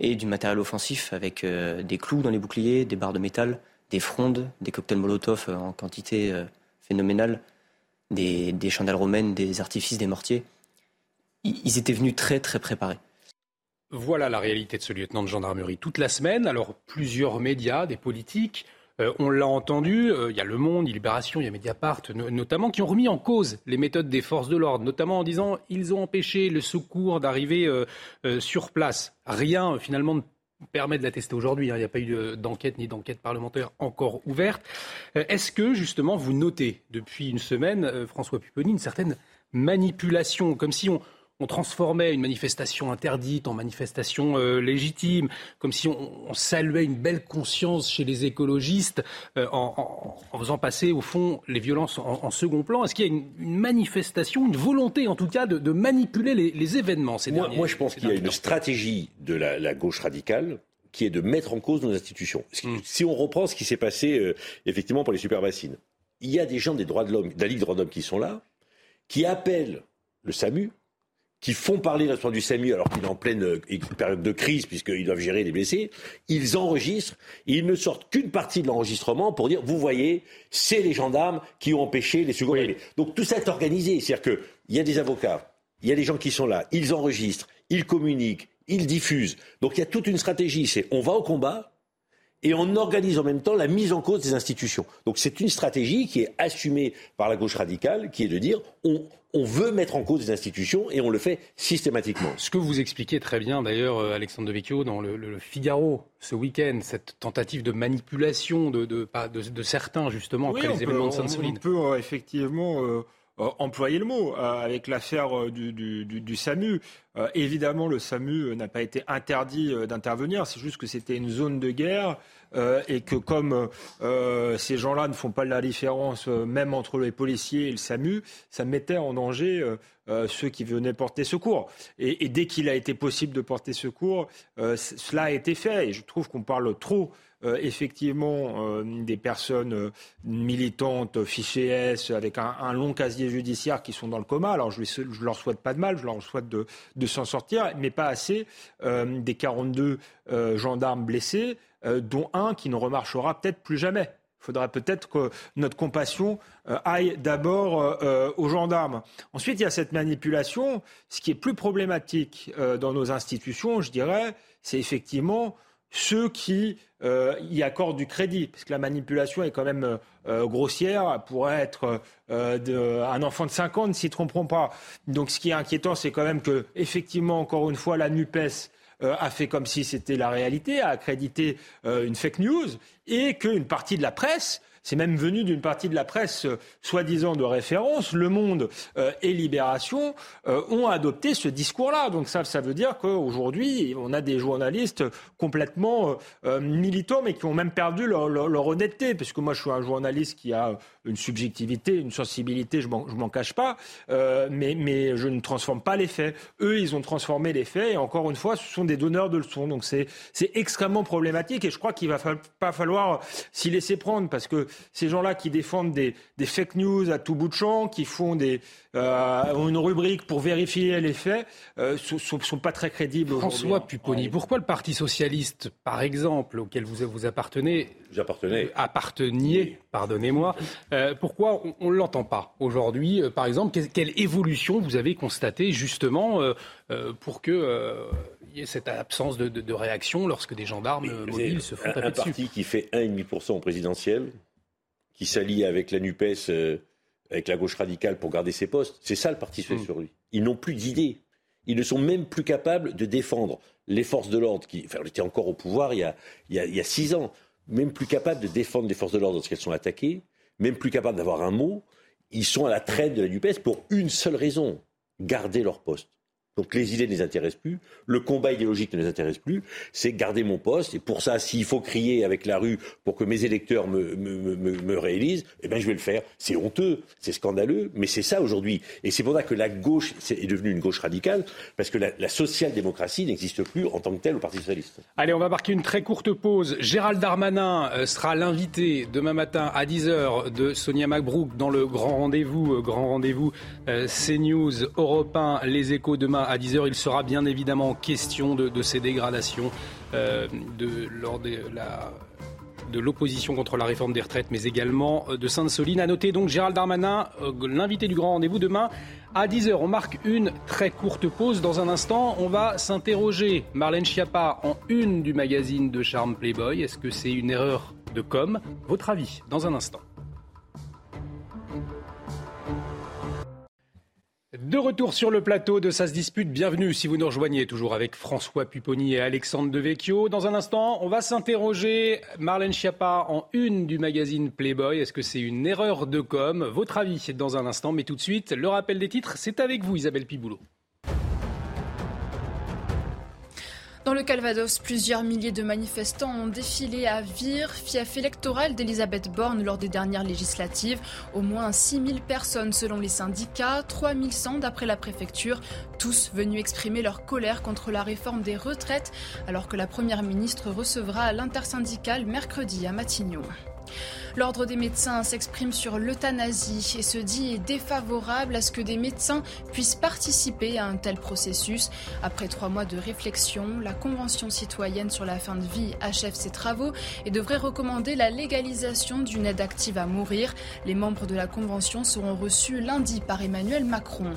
et du matériel offensif avec euh, des clous dans les boucliers, des barres de métal, des frondes, des cocktails Molotov euh, en quantité phénoménale, des, des chandelles romaines, des artifices, des mortiers. Ils étaient venus très très préparés. Voilà la réalité de ce lieutenant de gendarmerie toute la semaine. Alors plusieurs médias, des politiques, euh, on l'a entendu, euh, il y a Le Monde, Libération, il y a Mediapart notamment, qui ont remis en cause les méthodes des forces de l'ordre, notamment en disant ils ont empêché le secours d'arriver euh, sur place. Rien finalement ne permet de l'attester aujourd'hui. Hein. Il n'y a pas eu d'enquête ni d'enquête parlementaire encore ouverte. Est-ce que justement vous notez depuis une semaine, François Pupponi, une certaine manipulation, comme si on, on transformait une manifestation interdite en manifestation euh, légitime, comme si on, saluait une belle conscience chez les écologistes euh, en, faisant passer au fond les violences en, second plan. Est-ce qu'il y a une, manifestation, une volonté en tout cas de, manipuler les, événements ces moi, moi, je pense qu'il y a une stratégie de la, gauche radicale qui est de mettre en cause nos institutions. Hmm. Si on reprend ce qui s'est passé euh, effectivement pour les superbassines, il y a des gens des droits de l'homme, de la Ligue des droits de l'homme qui sont là, qui appellent le SAMU qui font parler le du SAMU alors qu'il est en pleine euh, période de crise puisqu'ils doivent gérer les blessés, ils enregistrent, et ils ne sortent qu'une partie de l'enregistrement pour dire, vous voyez, c'est les gendarmes qui ont empêché les secours. Donc tout ça est organisé, c'est-à-dire qu'il y a des avocats, il y a des gens qui sont là, ils enregistrent, ils communiquent, ils diffusent. Donc il y a toute une stratégie, c'est on va au combat, et on organise en même temps la mise en cause des institutions. Donc c'est une stratégie qui est assumée par la gauche radicale, qui est de dire on, veut mettre en cause des institutions et on le fait systématiquement. Ce que vous expliquez très bien d'ailleurs, euh, Alexandre de Vecchio, dans le, Figaro ce week-end, cette tentative de manipulation de, de, de, certains justement après les événements de Sainte-Soline. On peut euh, effectivement... Euh, employer le mot euh, avec l'affaire du, SAMU. Évidemment, le SAMU n'a pas été interdit d'intervenir, c'est juste que c'était une zone de guerre et que comme ces gens-là ne font pas la différence même entre les policiers et le SAMU, ça mettait en danger ceux qui venaient porter secours. Et, dès qu'il a été possible de porter secours, cela a été fait. Et je trouve qu'on parle trop euh, effectivement euh, des personnes euh, militantes fichées S avec un, long casier judiciaire qui sont dans le coma. Alors je, ne leur souhaite pas de mal, je leur souhaite de, s'en sortir, mais pas assez des 42 gendarmes blessés, dont un qui ne remarchera peut-être plus jamais. Il faudra peut-être que notre compassion aille d'abord aux gendarmes. Ensuite, il y a cette manipulation. Ce qui est plus problématique dans nos institutions, je dirais, c'est effectivement ceux qui euh, y accordent du crédit, parce que la manipulation est quand même euh, euh, grossière, pourrait être un enfant de 5 ans, ne s'y tromperont pas. Donc ce qui est inquiétant, c'est quand même que, effectivement, encore une fois, la NUPES a fait comme si c'était la réalité, a accrédité une fake news, et qu'une partie de la presse c'est même venu d'une partie de la presse euh, soi-disant de référence. Le Monde euh, et Libération euh, ont adopté ce discours-là. Donc ça, ça veut dire qu'aujourd'hui, on a des journalistes complètement militants, mais qui ont même perdu leur, honnêteté. Parce que moi, je suis un journaliste qui a une subjectivité, une sensibilité, je m'en cache pas, mais, je ne transforme pas les faits. Eux, ils ont transformé les faits, et encore une fois, ce sont des donneurs de leçons. Donc c'est extrêmement problématique, et je crois qu'il va pas falloir s'y laisser prendre, parce que ces gens-là qui défendent des, fake news à tout bout de champ, qui font des, euh, une rubrique pour vérifier les faits, ne euh, sont, pas très crédibles François Pupponi, pourquoi le Parti socialiste, par exemple, auquel vous, vous appartenez, J'appartenais. apparteniez, pardonnez-moi, euh, pourquoi on ne l'entend pas aujourd'hui Par exemple, quelle, évolution vous avez constatée justement pour que y ait cette absence de, réaction lorsque des gendarmes mobiles se font taper un, un parti qui fait 1,5% au présidentiel, qui s'allie avec la NUPES, euh, avec la gauche radicale pour garder ses postes. C'est ça le Parti socialiste sur lui. Ils n'ont plus d'idées. Ils ne sont même plus capables de défendre les forces de l'ordre, qui enfin, étaient encore au pouvoir il y, a, il, y a, six ans, même plus capables de défendre les forces de l'ordre lorsqu'elles sont attaquées, même plus capables d'avoir un mot. Ils sont à la traîne de la NUPES pour une seule raison, garder leur poste. Donc les idées ne les intéressent plus, le combat idéologique ne les intéresse plus, c'est garder mon poste. Et pour ça, s'il faut crier avec la rue pour que mes électeurs me, me, me, eh ben je vais le faire. C'est honteux, c'est scandaleux, mais c'est ça aujourd'hui. Et c'est pour ça que la gauche est devenue une gauche radicale, parce que la, social-démocratie n'existe plus en tant que telle au Parti socialiste. Allez, on va marquer une très courte pause. Gérald Darmanin euh, sera l'invité demain matin à 10h de Sonia Macbrook dans le grand rendez-vous, euh, grand rendez-vous euh, CNews, Europe 1, Les Échos demain à 10h. Il sera bien évidemment question de, ces dégradations euh, de, lors de l'opposition contre la réforme des retraites, mais également euh, de Sainte-Soline. À noter donc Gérald Darmanin, euh, l'invité du grand rendez-vous demain à 10h. On marque une très courte pause. Dans un instant, on va s'interroger. Marlène Schiappa en une du magazine de charme Playboy. Est-ce que c'est une erreur de com? Votre avis dans un instant. De retour sur le plateau de Ça dispute, bienvenue si vous nous rejoignez, toujours avec François Pupponi et Alexandre Devecchio. Dans un instant, on va s'interroger Marlène Schiappa en une du magazine Playboy. Est-ce que c'est une erreur de com? Votre avis dans un instant, mais tout de suite, le rappel des titres, c'est avec vous Isabelle Piboulot. Dans le Calvados, plusieurs milliers de manifestants ont défilé à Vire, fief électoral d'Elisabeth Borne lors des dernières législatives. Au moins 6000 personnes selon les syndicats, 3100 d'après la préfecture, tous venus exprimer leur colère contre la réforme des retraites alors que la Première ministre recevra l'intersyndicale mercredi à Matignon. L'Ordre des médecins s'exprime sur l'euthanasie et se dit défavorable à ce que des médecins puissent participer à un tel processus. Après trois mois de réflexion, la Convention citoyenne sur la fin de vie achève ses travaux et devrait recommander la légalisation d'une aide active à mourir. Les membres de la Convention seront reçus lundi par Emmanuel Macron.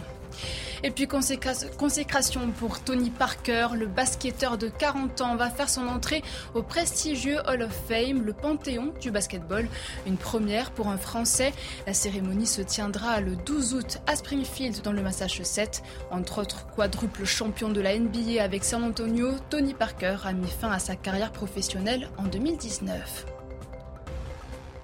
Et puis consécration pour Tony Parker, le basketteur de 40 ans va faire son entrée au prestigieux Hall of Fame, le panthéon du basketball. Une première pour un Français. La cérémonie se tiendra le 12 août à Springfield dans le Massachusetts. Entre autres quadruple champion de la NBA avec San Antonio, Tony Parker a mis fin à sa carrière professionnelle en 2019.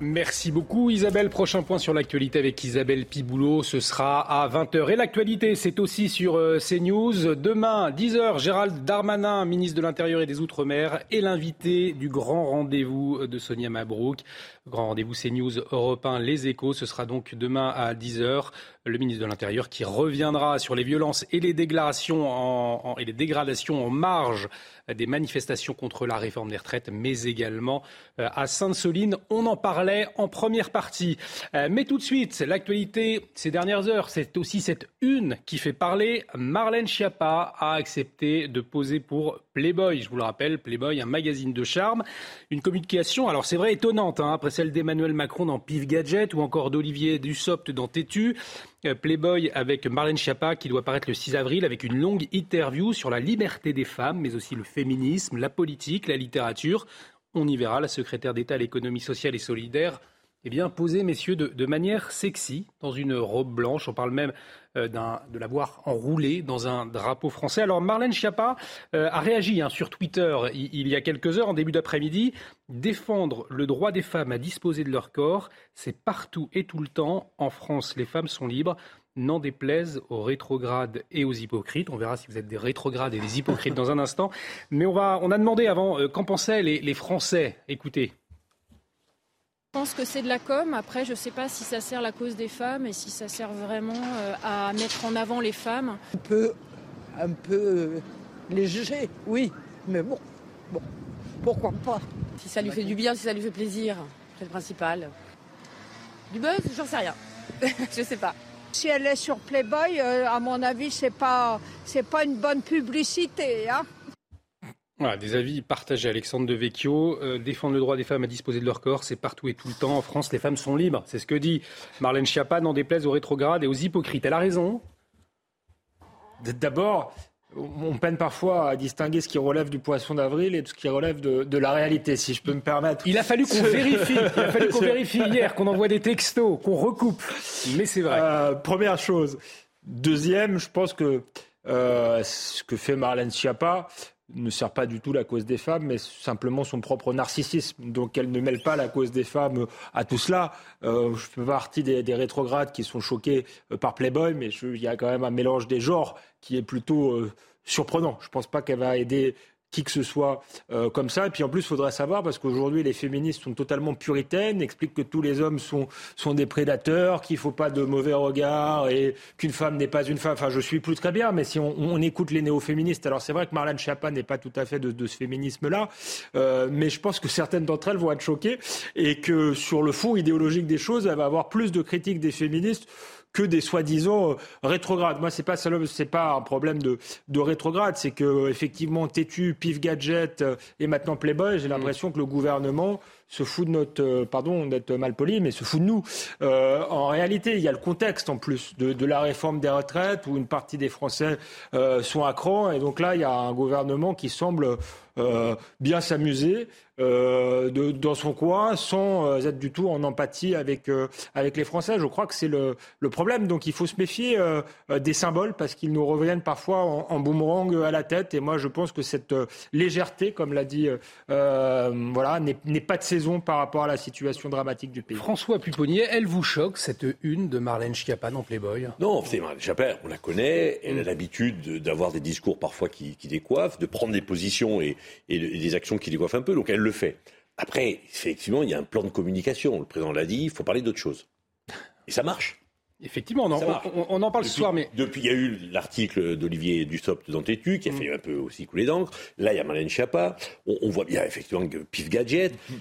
Merci beaucoup Isabelle. Prochain point sur l'actualité avec Isabelle Piboulot, ce sera à 20h. Et l'actualité, c'est aussi sur euh, CNews. Demain, 10h, Gérald Darmanin, ministre de l'Intérieur et des Outre-mer, est l'invité du grand rendez-vous de Sonia Mabrouk. Grand rendez-vous CNews Europe 1, Les Échos. Ce sera donc demain à 10h. Le ministre de l'Intérieur qui reviendra sur les violences et les dégradations en, et les dégradations en marge des manifestations contre la réforme des retraites, mais également euh, à Sainte-Soline. On en parlait en première partie. Euh, mais tout de suite, l'actualité ces dernières heures, c'est aussi cette une qui fait parler. Marlène Schiappa a accepté de poser pour Playboy. Je vous le rappelle, Playboy, un magazine de charme. Une communication, alors c'est vrai, étonnante, hein, après celle d'Emmanuel Macron dans Pif Gadget ou encore d'Olivier Dussopt dans Tétu. Euh, Playboy avec Marlène Schiappa qui doit paraître le 6 avril avec une longue interview sur la liberté des femmes, mais aussi le féminisme, la politique, la littérature. On y verra la secrétaire d'État à l'économie sociale et solidaire eh bien, messieurs, de, manière sexy, dans une robe blanche. On parle même de la voir enroulée dans un drapeau français. Alors, Marlène Schiappa euh, a réagi hein, sur Twitter il, y a quelques heures, en début d'après-midi. Défendre le droit des femmes à disposer de leur corps, c'est partout et tout le temps. En France, les femmes sont libres n'en déplaise aux rétrogrades et aux hypocrites. On verra si vous êtes des rétrogrades et des hypocrites dans un instant. Mais on, va, on a demandé avant euh, qu'en pensaient les Français. Écoutez. Je pense que c'est de la com. Après, je ne sais pas si ça sert la cause des femmes et si ça sert vraiment euh, à mettre en avant les femmes. Un peu, un peu euh, les juger, oui. Mais bon, bon, pourquoi pas Si ça lui fait du bien, si ça lui fait plaisir, c'est le principal. Du buzz, j'en sais rien. je sais pas. Si elle est sur Playboy, euh, à mon avis, c'est pas c'est pas une bonne publicité, hein voilà, des avis partagés. Alexandre de Vecchio, euh, défendre le droit des femmes à disposer de leur corps, c'est partout et tout le temps. En France, les femmes sont libres. C'est ce que dit Marlène Schiappa, n'en déplaise aux rétrogrades et aux hypocrites. Elle a raison. D'abord, on peine parfois à distinguer ce qui relève du poisson d'avril et ce qui relève de, la réalité, si je peux me permettre. Il a fallu qu'on vérifie. Il a fallu qu'on vérifie hier, qu'on envoie des textos, qu'on recoupe. Mais c'est vrai. Euh, première chose. Deuxième, je pense que euh, ce que fait Marlène Schiappa, ne sert pas du tout la cause des femmes, mais simplement son propre narcissisme. Donc elle ne mêle pas la cause des femmes à tout cela. Euh, je fais partie des, des, rétrogrades qui sont choqués euh, par Playboy, mais il y a quand même un mélange des genres qui est plutôt euh, surprenant. Je ne pense pas qu'elle va aider qui que ce soit euh, comme ça. Et puis en plus, il faudrait savoir, parce qu'aujourd'hui, les féministes sont totalement puritaines, expliquent que tous les hommes sont, sont des prédateurs, qu'il ne faut pas de mauvais regards et qu'une femme n'est pas une femme. Enfin, je suis plus très bien, mais si on, on écoute les néo-féministes, alors c'est vrai que Marlène Schiappa n'est pas tout à fait de, de ce féminisme-là, euh, mais je pense que certaines d'entre elles vont être choquées et que sur le fond idéologique des choses, elle va avoir plus de critiques des féministes que des soi-disant euh, rétrogrades. Moi, c'est pas c'est pas un problème de, de rétrograde, c'est que effectivement Tétu, Pif Gadget euh, et maintenant Playboy, j'ai l'impression que le gouvernement se fout de notre, euh, pardon d'être mal poli, mais se fout de nous. Euh, en réalité, il y a le contexte en plus de, de, la réforme des retraites où une partie des Français euh, sont à cran. Et donc là, il y a un gouvernement qui semble euh, bien s'amuser euh, de, dans son coin sans euh, être du tout en empathie avec, avec les Français. Je crois que c'est le, le, problème. Donc il faut se méfier des symboles parce qu'ils nous reviennent parfois en, en, boomerang à la tête. Et moi, je pense que cette légèreté, comme l'a dit, voilà, n'est pas de saison par rapport à la situation dramatique du pays. François Pupponier, elle vous choque cette une de Marlène Schiappa dans Playboy? Non, c'est Marlène Schiappa, on la connaît. Elle a l'habitude d'avoir des discours parfois qui, qui décoiffent, de prendre des positions et, et, des actions qui décoiffent un peu. Donc elle le fait. Après, effectivement, il y a un plan de communication. Le président l'a dit, il faut parler d'autre chose. Et ça marche. Effectivement, on en, on, on en parle depuis, ce soir, mais... Depuis, il y a eu l'article d'Olivier Dussopt dans Tétu, qui a mmh. fait un peu aussi couler d'encre. Là, il y a Marlène Schiappa. On, on, voit bien, effectivement, que Pif Gadget. Mmh.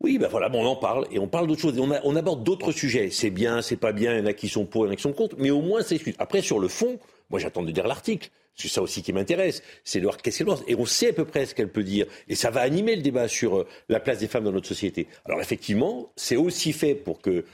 Oui, ben voilà, bon, on en parle et on parle d'autres choses. Et on, a, on aborde d'autres sujets. C'est bien, c'est pas bien, il y en a qui sont pour, il y en a qui sont contre, mais au moins c'est Après, sur le fond, moi j'attends de lire l'article. C'est ça aussi qui m'intéresse, c'est de voir qu'est-ce qu'elle pense. Et on sait à peu près ce qu'elle peut dire. Et ça va animer le débat sur euh, la place des femmes dans notre société. Alors effectivement, c'est aussi fait pour que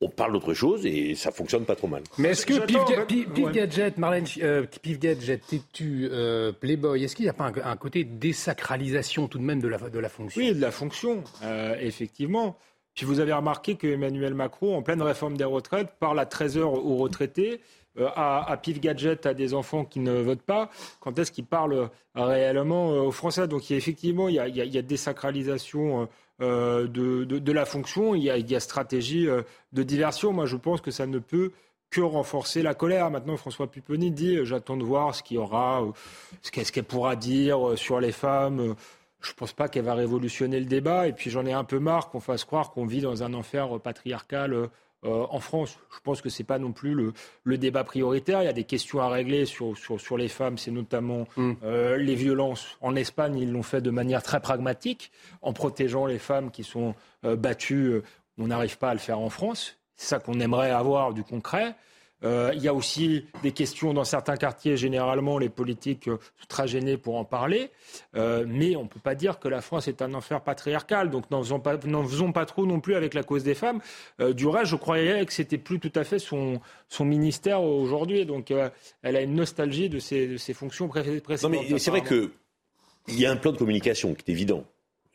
on parle d'autre chose et ça fonctionne pas trop mal. Mais est-ce que Pif, Pif, Pif ouais. Gadget, Marlène, euh, Pif Gadget, Tétu, euh, Playboy, est-ce qu'il n'y a pas un, un, côté désacralisation tout de même de la, de la fonction? Oui, de la fonction, euh, effectivement. Puis vous avez remarqué que Emmanuel Macron, en pleine réforme des retraites, parle à 13 heures aux retraités à, à, Pif Gadget à des enfants qui ne votent pas, quand est-ce qu'ils parlent réellement aux Français? Donc effectivement, il y a, il désacralisation euh, de, la fonction, il y a, stratégie euh, de diversion. Moi, je pense que ça ne peut que renforcer la colère. Maintenant, François Pupponi dit j'attends de voir ce qu'il y aura, ce qu'elle pourra dire sur les femmes. Je ne pense pas qu'elle va révolutionner le débat. Et puis j'en ai un peu marre qu'on fasse croire qu'on vit dans un enfer patriarcal euh, en France. Je pense que ce n'est pas non plus le, le, débat prioritaire. Il y a des questions à régler sur, sur, sur les femmes, c'est notamment mm. euh, les violences. En Espagne, ils l'ont fait de manière très pragmatique, en protégeant les femmes qui sont euh, battues. On n'arrive pas à le faire en France. C'est ça qu'on aimerait avoir du concret. Euh, il y a aussi des questions dans certains quartiers. Généralement, les politiques sont très gênés pour en parler. Euh, mais on ne peut pas dire que la France est un enfer patriarcal. Donc n'en faisons pas, faisons pas trop non plus avec la cause des femmes. Euh, du reste, je croyais que c'était plus tout à fait son, son ministère aujourd'hui. Donc euh, elle a une nostalgie de ses, de ses fonctions précédentes. Non, mais c'est vrai qu'il y a un plan de communication qui est évident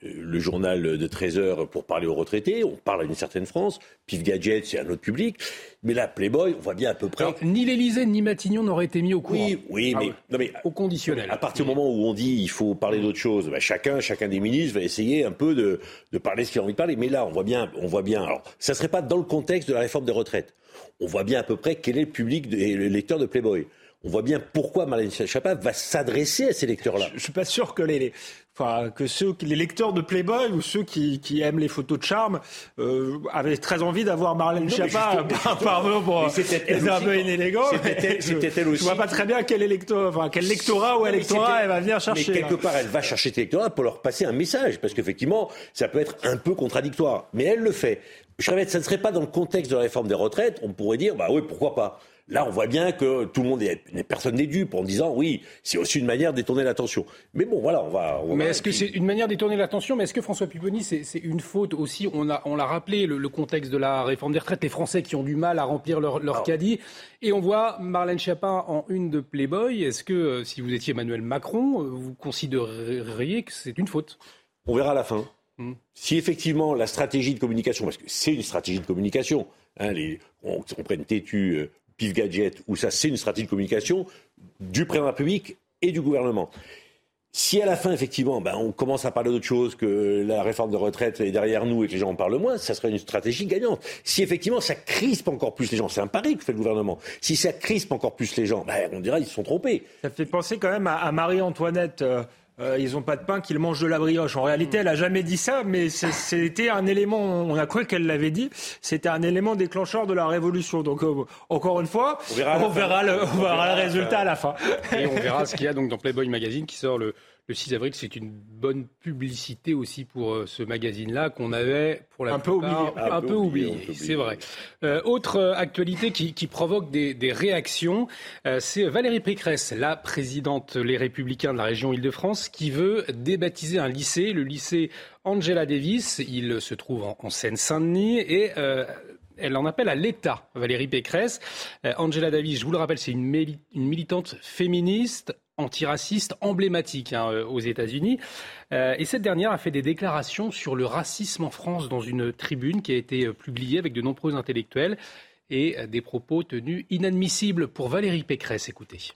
le journal de 13 heures pour parler aux retraités, on parle à une certaine France, Pif Gadget, c'est un autre public, mais là, Playboy, on voit bien à peu près... Alors, ni l'Elysée ni Matignon n'auraient été mis au courant. Oui, oui ah mais, non, mais, au conditionnel. À partir du moment où on dit il faut parler d'autre chose, bah, chacun, chacun des ministres va essayer un peu de, de parler ce qu'il a envie de parler. Mais là, on voit bien, on voit bien. Alors, ça serait pas dans le contexte de la réforme des retraites. On voit bien à peu près quel est le public et le lecteur de Playboy on voit bien pourquoi Marlène Schiappa va s'adresser à ces lecteurs-là. Je, je suis pas sûr que les, enfin que ceux, les lecteurs de Playboy ou ceux qui, qui aiment les photos de charme euh, avaient très envie d'avoir Marlène Schiappa. Pardon pour un peu inélégant. C'était elle aussi. Je vois pas très bien quel électorat, enfin, quel lectorat ou électorat elle va venir chercher. Mais quelque part, elle va chercher cet électorat pour leur passer un message, parce qu'effectivement, ça peut être un peu contradictoire. Mais elle le fait. Je répète, ça ne serait pas dans le contexte de la réforme des retraites. On pourrait dire, bah oui, pourquoi pas. Là, on voit bien que tout le monde est, personne n'est dupe en disant oui, c'est aussi une manière de détourner l'attention. Mais bon, voilà, on va. On mais est-ce que c'est une manière de détourner l'attention Mais est-ce que François Pupponi, c'est une faute aussi? On a, on l'a rappelé, le, le, contexte de la réforme des retraites, les Français qui ont du mal à remplir leur, leur caddie, et on voit Marlène Schiappa en une de Playboy. Est-ce que euh, si vous étiez Emmanuel Macron, euh, vous considéreriez que c'est une faute? On verra à la fin. Hmm. Si effectivement la stratégie de communication, parce que c'est une stratégie de communication, hein, les, on, on prenne têtu. Euh, Pif Gadget, où ça c'est une stratégie de communication du président République et du gouvernement. Si à la fin, effectivement, ben, on commence à parler d'autre chose, que la réforme de retraite est derrière nous et que les gens en parlent moins, ça serait une stratégie gagnante. Si effectivement ça crispe encore plus les gens, c'est un pari que fait le gouvernement. Si ça crispe encore plus les gens, ben, on dirait qu'ils se sont trompés. Ça fait penser quand même à, Marie-Antoinette. Euh, euh, ils n'ont pas de pain, qu'ils mangent de la brioche. En réalité, elle a jamais dit ça, mais c'était un élément, on a cru qu'elle l'avait dit, c'était un élément déclencheur de la révolution. Donc, euh, encore une fois, on verra, le, on verra le résultat à la fin. Et on verra ce qu'il y a donc dans Playboy Magazine qui sort le, le 6 avril, c'est une bonne publicité aussi pour euh, ce magazine-là qu'on avait pour la un peu oublié, un, peu oublié, c'est vrai. Euh, autre euh, actualité qui, provoque des, réactions, c'est Valérie Pécresse, la présidente Les Républicains de la région Île-de-France, qui veut débaptiser un lycée, le lycée Angela Davis. Il se trouve en, Seine-Saint-Denis et elle en appelle à l'État, Valérie Pécresse. Angela Davis, je vous le rappelle, c'est une, une militante féministe antiraciste emblématique hein, euh, aux États-Unis. Euh, et cette dernière a fait des déclarations sur le racisme en France dans une tribune qui a été euh, publiée avec de nombreux intellectuels et des propos tenus inadmissibles pour Valérie Pécresse. Écoutez.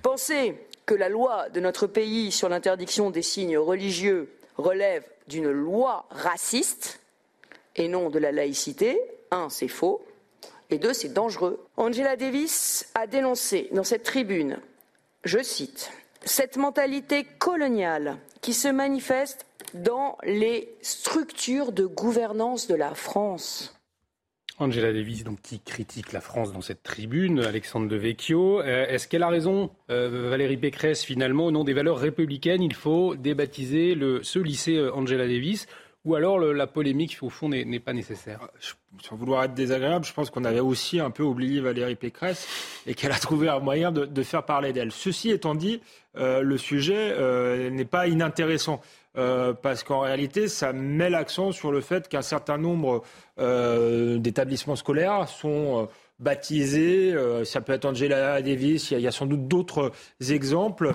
Penser que la loi de notre pays sur l'interdiction des signes religieux relève d'une loi raciste et non de la laïcité, un, c'est faux, et deux, c'est dangereux. Angela Davis a dénoncé dans cette tribune je cite, cette mentalité coloniale qui se manifeste dans les structures de gouvernance de la France. Angela Davis, donc, qui critique la France dans cette tribune, Alexandre de Vecchio. Euh, est-ce qu'elle a raison, euh, Valérie Pécresse, finalement, au nom des valeurs républicaines, il faut débaptiser ce lycée euh, Angela Davis? Ou alors la polémique, au fond, n'est pas nécessaire ah, Sans vouloir être désagréable, je pense qu'on avait aussi un peu oublié Valérie Pécresse et qu'elle a trouvé un moyen de, faire parler d'elle. Ceci étant dit, euh, le sujet euh, n'est pas inintéressant. Euh, parce qu'en réalité, ça met l'accent sur le fait qu'un certain nombre d'établissements scolaires sont baptisés. ça peut être Angela Davis, il y a, sans doute d'autres exemples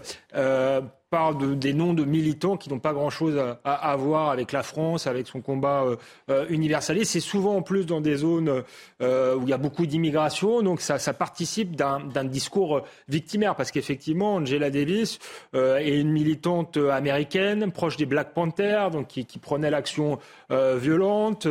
parle des noms de militants qui n'ont pas grand-chose à, à, voir avec la France, avec son combat euh, euh, universaliste. C'est souvent en plus dans des zones euh, où il y a beaucoup d'immigration, donc ça, ça participe d'un discours victimaire, parce qu'effectivement, Angela Davis est une militante américaine, proche des Black Panthers, donc qui, qui prenait l'action violente,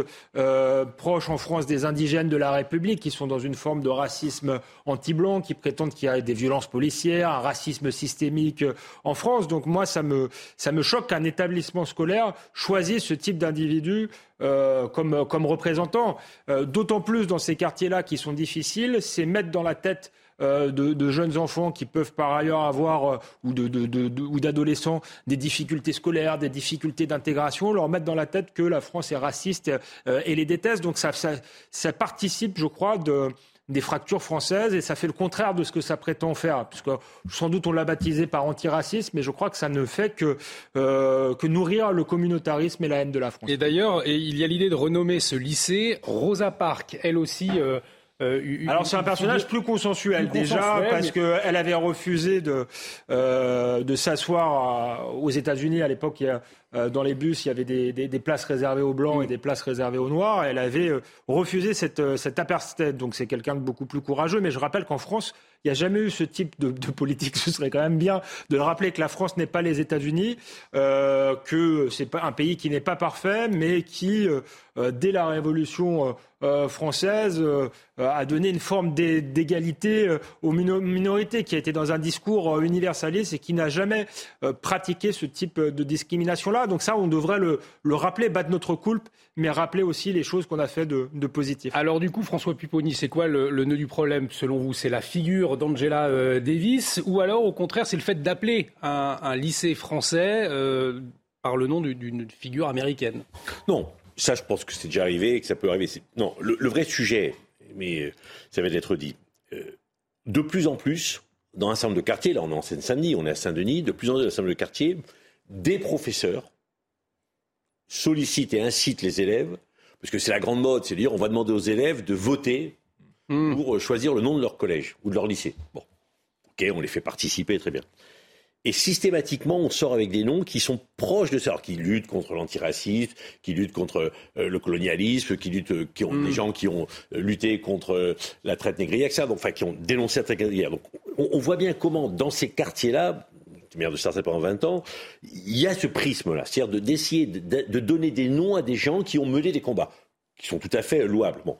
proche en France des indigènes de la République, qui sont dans une forme de racisme anti-blanc, qui prétendent qu'il y a des violences policières, un racisme systémique en France. Donc moi, ça me, ça me choque qu'un établissement scolaire choisisse ce type d'individu euh, comme, comme représentant. Euh, d'autant plus dans ces quartiers-là qui sont difficiles, c'est mettre dans la tête euh, de, jeunes enfants qui peuvent par ailleurs avoir, ou, d'adolescents, des difficultés scolaires, des difficultés d'intégration, leur mettre dans la tête que la France est raciste et les déteste. Donc ça, ça participe, je crois, de, des fractures françaises et ça fait le contraire de ce que ça prétend faire. Puisque sans doute on l'a baptisé par antiracisme, mais je crois que ça ne fait que, euh, que nourrir le communautarisme et la haine de la France. Et d'ailleurs, il y a l'idée de renommer ce lycée Rosa Parks, elle aussi. Euh, euh, Alors c'est un personnage plus consensuel, déjà parce qu'elle avait refusé de, de s'asseoir aux États-Unis à l'époque. Euh, dans les bus, il y avait des, places réservées aux blancs et des places réservées aux noirs. Elle avait euh, refusé cette, euh, cet apartheid. Donc c'est quelqu'un de beaucoup plus courageux. Mais je rappelle qu'en France, il n'y a jamais eu ce type de, politique. Ce serait quand même bien de le rappeler que la France n'est pas les États-Unis, euh, que c'est pas un pays qui n'est pas parfait, mais qui, euh, dès la Révolution euh, française, a donné une forme d'égalité aux minorités, qui a été dans un discours universaliste et qui n'a jamais pratiqué ce type de discrimination-là. Donc ça, on devrait le, le rappeler, battre notre coulpe, mais rappeler aussi les choses qu'on a fait de, de positif. Alors du coup, François Pupponi, c'est quoi le, le nœud du problème selon vous? C'est la figure d'Angela euh, Davis, ou alors au contraire c'est le fait d'appeler un, lycée français euh, par le nom d'une figure américaine? Non, ça je pense que c'est déjà arrivé et que ça peut arriver. Non, le, vrai sujet, mais euh, ça va être dit, de plus en plus, dans un certain nombre de quartiers, là on est en Seine-Saint-Denis, on est à Saint-Denis, de plus en plus dans un certain nombre de quartiers, des professeurs sollicitent et incitent les élèves, parce que c'est la grande mode, c'est à dire on va demander aux élèves de voter Hmm. pour euh, choisir le nom de leur collège ou de leur lycée. Bon, ok, on les fait participer, très bien. Et systématiquement, on sort avec des noms qui sont proches de ça, qui luttent contre l'antiracisme, qui luttent contre euh, le colonialisme, qui luttent, euh, qui ont des hmm. gens qui ont lutté contre la traite négrière, donc, enfin, qui ont dénoncé la traite négrière. Donc, on, voit bien comment, dans ces quartiers-là, maire de Sarcelles pendant 20 ans, il y a ce prisme-là, c'est-à-dire d'essayer de, de, donner des noms à des gens qui ont mené des combats, qui sont tout à fait louables. Bon.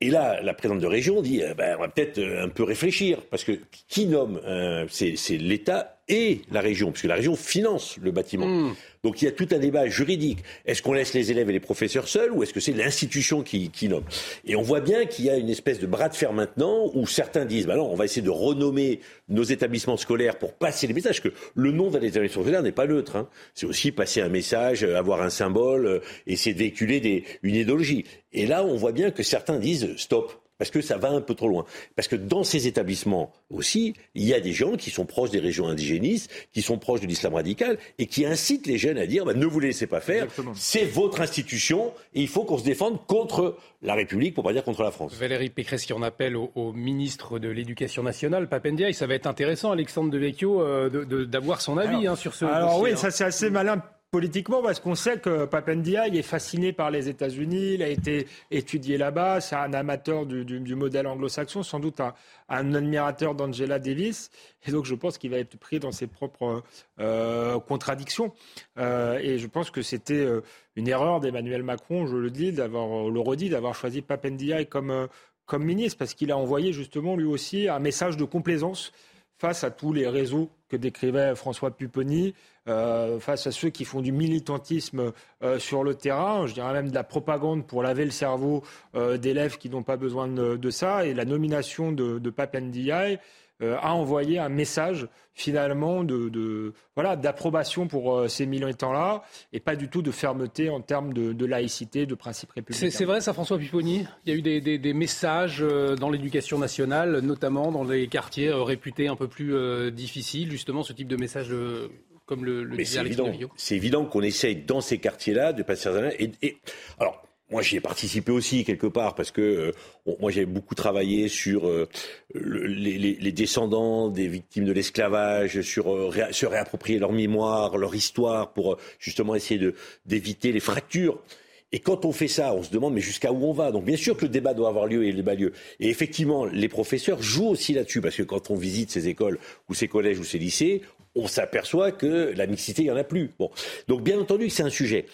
Et là, la présidente de région dit, eh ben, on va peut-être un peu réfléchir, parce que qui nomme C'est l'État et la région, puisque la région finance le bâtiment. Hmm. Donc il y a tout un débat juridique. Est-ce qu'on laisse les élèves et les professeurs seuls ou est-ce que c'est l'institution qui, qui, nomme? Et on voit bien qu'il y a une espèce de bras de fer maintenant où certains disent bah non, on va essayer de renommer nos établissements scolaires pour passer les messages. Que le nom d'un établissement scolaire n'est pas neutre. Hein. C'est aussi passer un message, euh, avoir un symbole, euh, essayer de véhiculer des, une idéologie. Et là, on voit bien que certains disent stop parce que ça va un peu trop loin. Parce que dans ces établissements aussi, il y a des gens qui sont proches des régions indigénistes, qui sont proches de l'islam radical, et qui incitent les jeunes à dire bah, ne vous laissez pas faire, c'est votre institution, et il faut qu'on se défende contre la République, pour pas dire contre la France. Valérie Pécresse qui en appelle au, ministre de l'Éducation nationale, Papendia, ça va être intéressant, Alexandre Devecchio, euh, d'avoir son avis hein, sur ce Alors oui, hein. ça c'est assez malin politiquement parce qu'on sait que Papendia est fasciné par les États-Unis, il a été étudié là-bas, c'est un amateur du, modèle anglo-saxon, sans doute un, admirateur d'Angela Davis, et donc je pense qu'il va être pris dans ses propres euh, contradictions. Euh, et je pense que c'était euh, une erreur d'Emmanuel Macron, je le dis, d'avoir d'avoir choisi Papendia comme, comme ministre, parce qu'il a envoyé justement lui aussi un message de complaisance face à tous les réseaux que décrivait François Pupponi, euh, face à ceux qui font du militantisme euh, sur le terrain, je dirais même de la propagande pour laver le cerveau euh, d'élèves qui n'ont pas besoin de, ça, et la nomination de, de Papendiaï a envoyé un message finalement de, voilà d'approbation pour ces militants-là. Et pas du tout de fermeté en termes de, laïcité, de principe républicain. C'est vrai ça, François Pipponi Il y a eu des, des messages dans l'éducation nationale, notamment dans les quartiers réputés un peu plus difficiles, justement ce type de message comme le, le c'est évident, c'est évident qu'on essaye dans ces quartiers-là de passer et, et alors moi, j'y ai participé aussi quelque part parce que euh, moi, j'ai beaucoup travaillé sur euh, les, les, les, descendants des victimes de l'esclavage, sur euh, se réapproprier leur mémoire, leur histoire, pour justement essayer de d'éviter les fractures. Et quand on fait ça, on se demande mais jusqu'à où on va? Donc bien sûr que le débat doit avoir lieu et le débat lieu. Et effectivement, les professeurs jouent aussi là-dessus parce que quand on visite ces écoles ou ces collèges ou ces lycées, on s'aperçoit que la mixité, il n'y en a plus. Bon. Donc, bien entendu, c'est un sujet.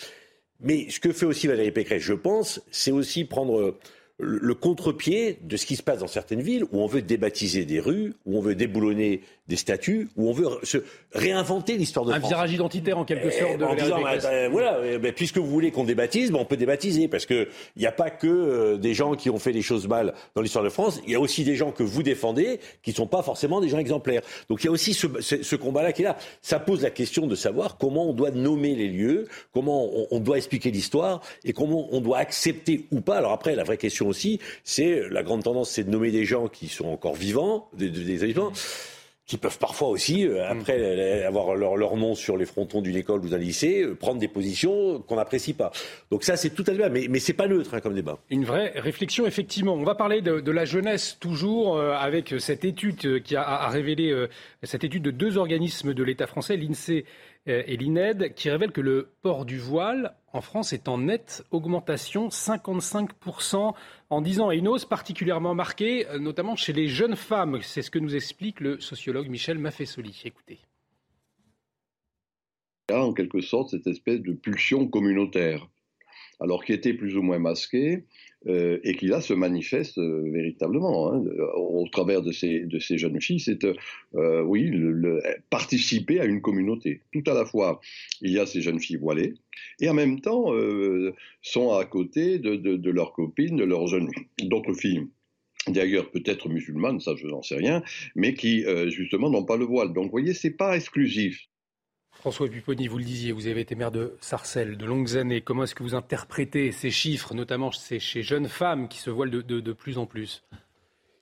Mais ce que fait aussi Valérie Pécresse, je pense, c'est aussi prendre le contre-pied de ce qui se passe dans certaines villes où on veut débaptiser des rues, où on veut déboulonner des statuts, où on veut se réinventer l'histoire de un France. Un virage identitaire en quelque sorte. De en disant, bah, voilà, bah, puisque vous voulez qu'on débaptise, bah, on peut débaptiser, parce que il n'y a pas que euh, des gens qui ont fait des choses mal dans l'histoire de France, il y a aussi des gens que vous défendez qui ne sont pas forcément des gens exemplaires. Donc il y a aussi ce, ce, combat-là qui est là. Ça pose la question de savoir comment on doit nommer les lieux, comment on, on doit expliquer l'histoire et comment on doit accepter ou pas. Alors après, la vraie question aussi, c'est la grande tendance, c'est de nommer des gens qui sont encore vivants, des, des habitants qui peuvent parfois aussi, euh, mm. après avoir leur, leur, nom sur les frontons d'une école ou d'un lycée, euh, prendre des positions qu'on n'apprécie pas. Donc ça, c'est tout à fait mais, mais c'est pas neutre hein, comme débat. Une vraie réflexion, effectivement. On va parler de, de la jeunesse toujours euh, avec cette étude qui a, a révélé, cette étude de deux organismes de l'État français, l'INSEE euh, et l'INED qui révèle que le port du voile en France est en nette augmentation, 55% en 10 ans, et une hausse particulièrement marquée, euh, notamment chez les jeunes femmes. C'est ce que nous explique le sociologue Michel Maffesoli. Écoutez. Il y a en quelque sorte cette espèce de pulsion communautaire, alors qui était plus ou moins masquée, euh, et qui là se manifeste euh, véritablement hein, au travers de ces, jeunes filles, c'est euh, oui participer à une communauté. Tout à la fois, il y a ces jeunes filles voilées et en même temps sont à côté de leurs copines, de leurs jeunes d'autres filles d'ailleurs peut-être musulmanes, ça je n'en sais rien, mais qui justement n'ont pas le voile. Donc vous voyez, c'est pas exclusif. François Pupponi, vous le disiez, vous avez été maire de Sarcelles de longues années. Comment est-ce que vous interprétez ces chiffres, notamment chez jeunes femmes qui se voilent de, plus en plus?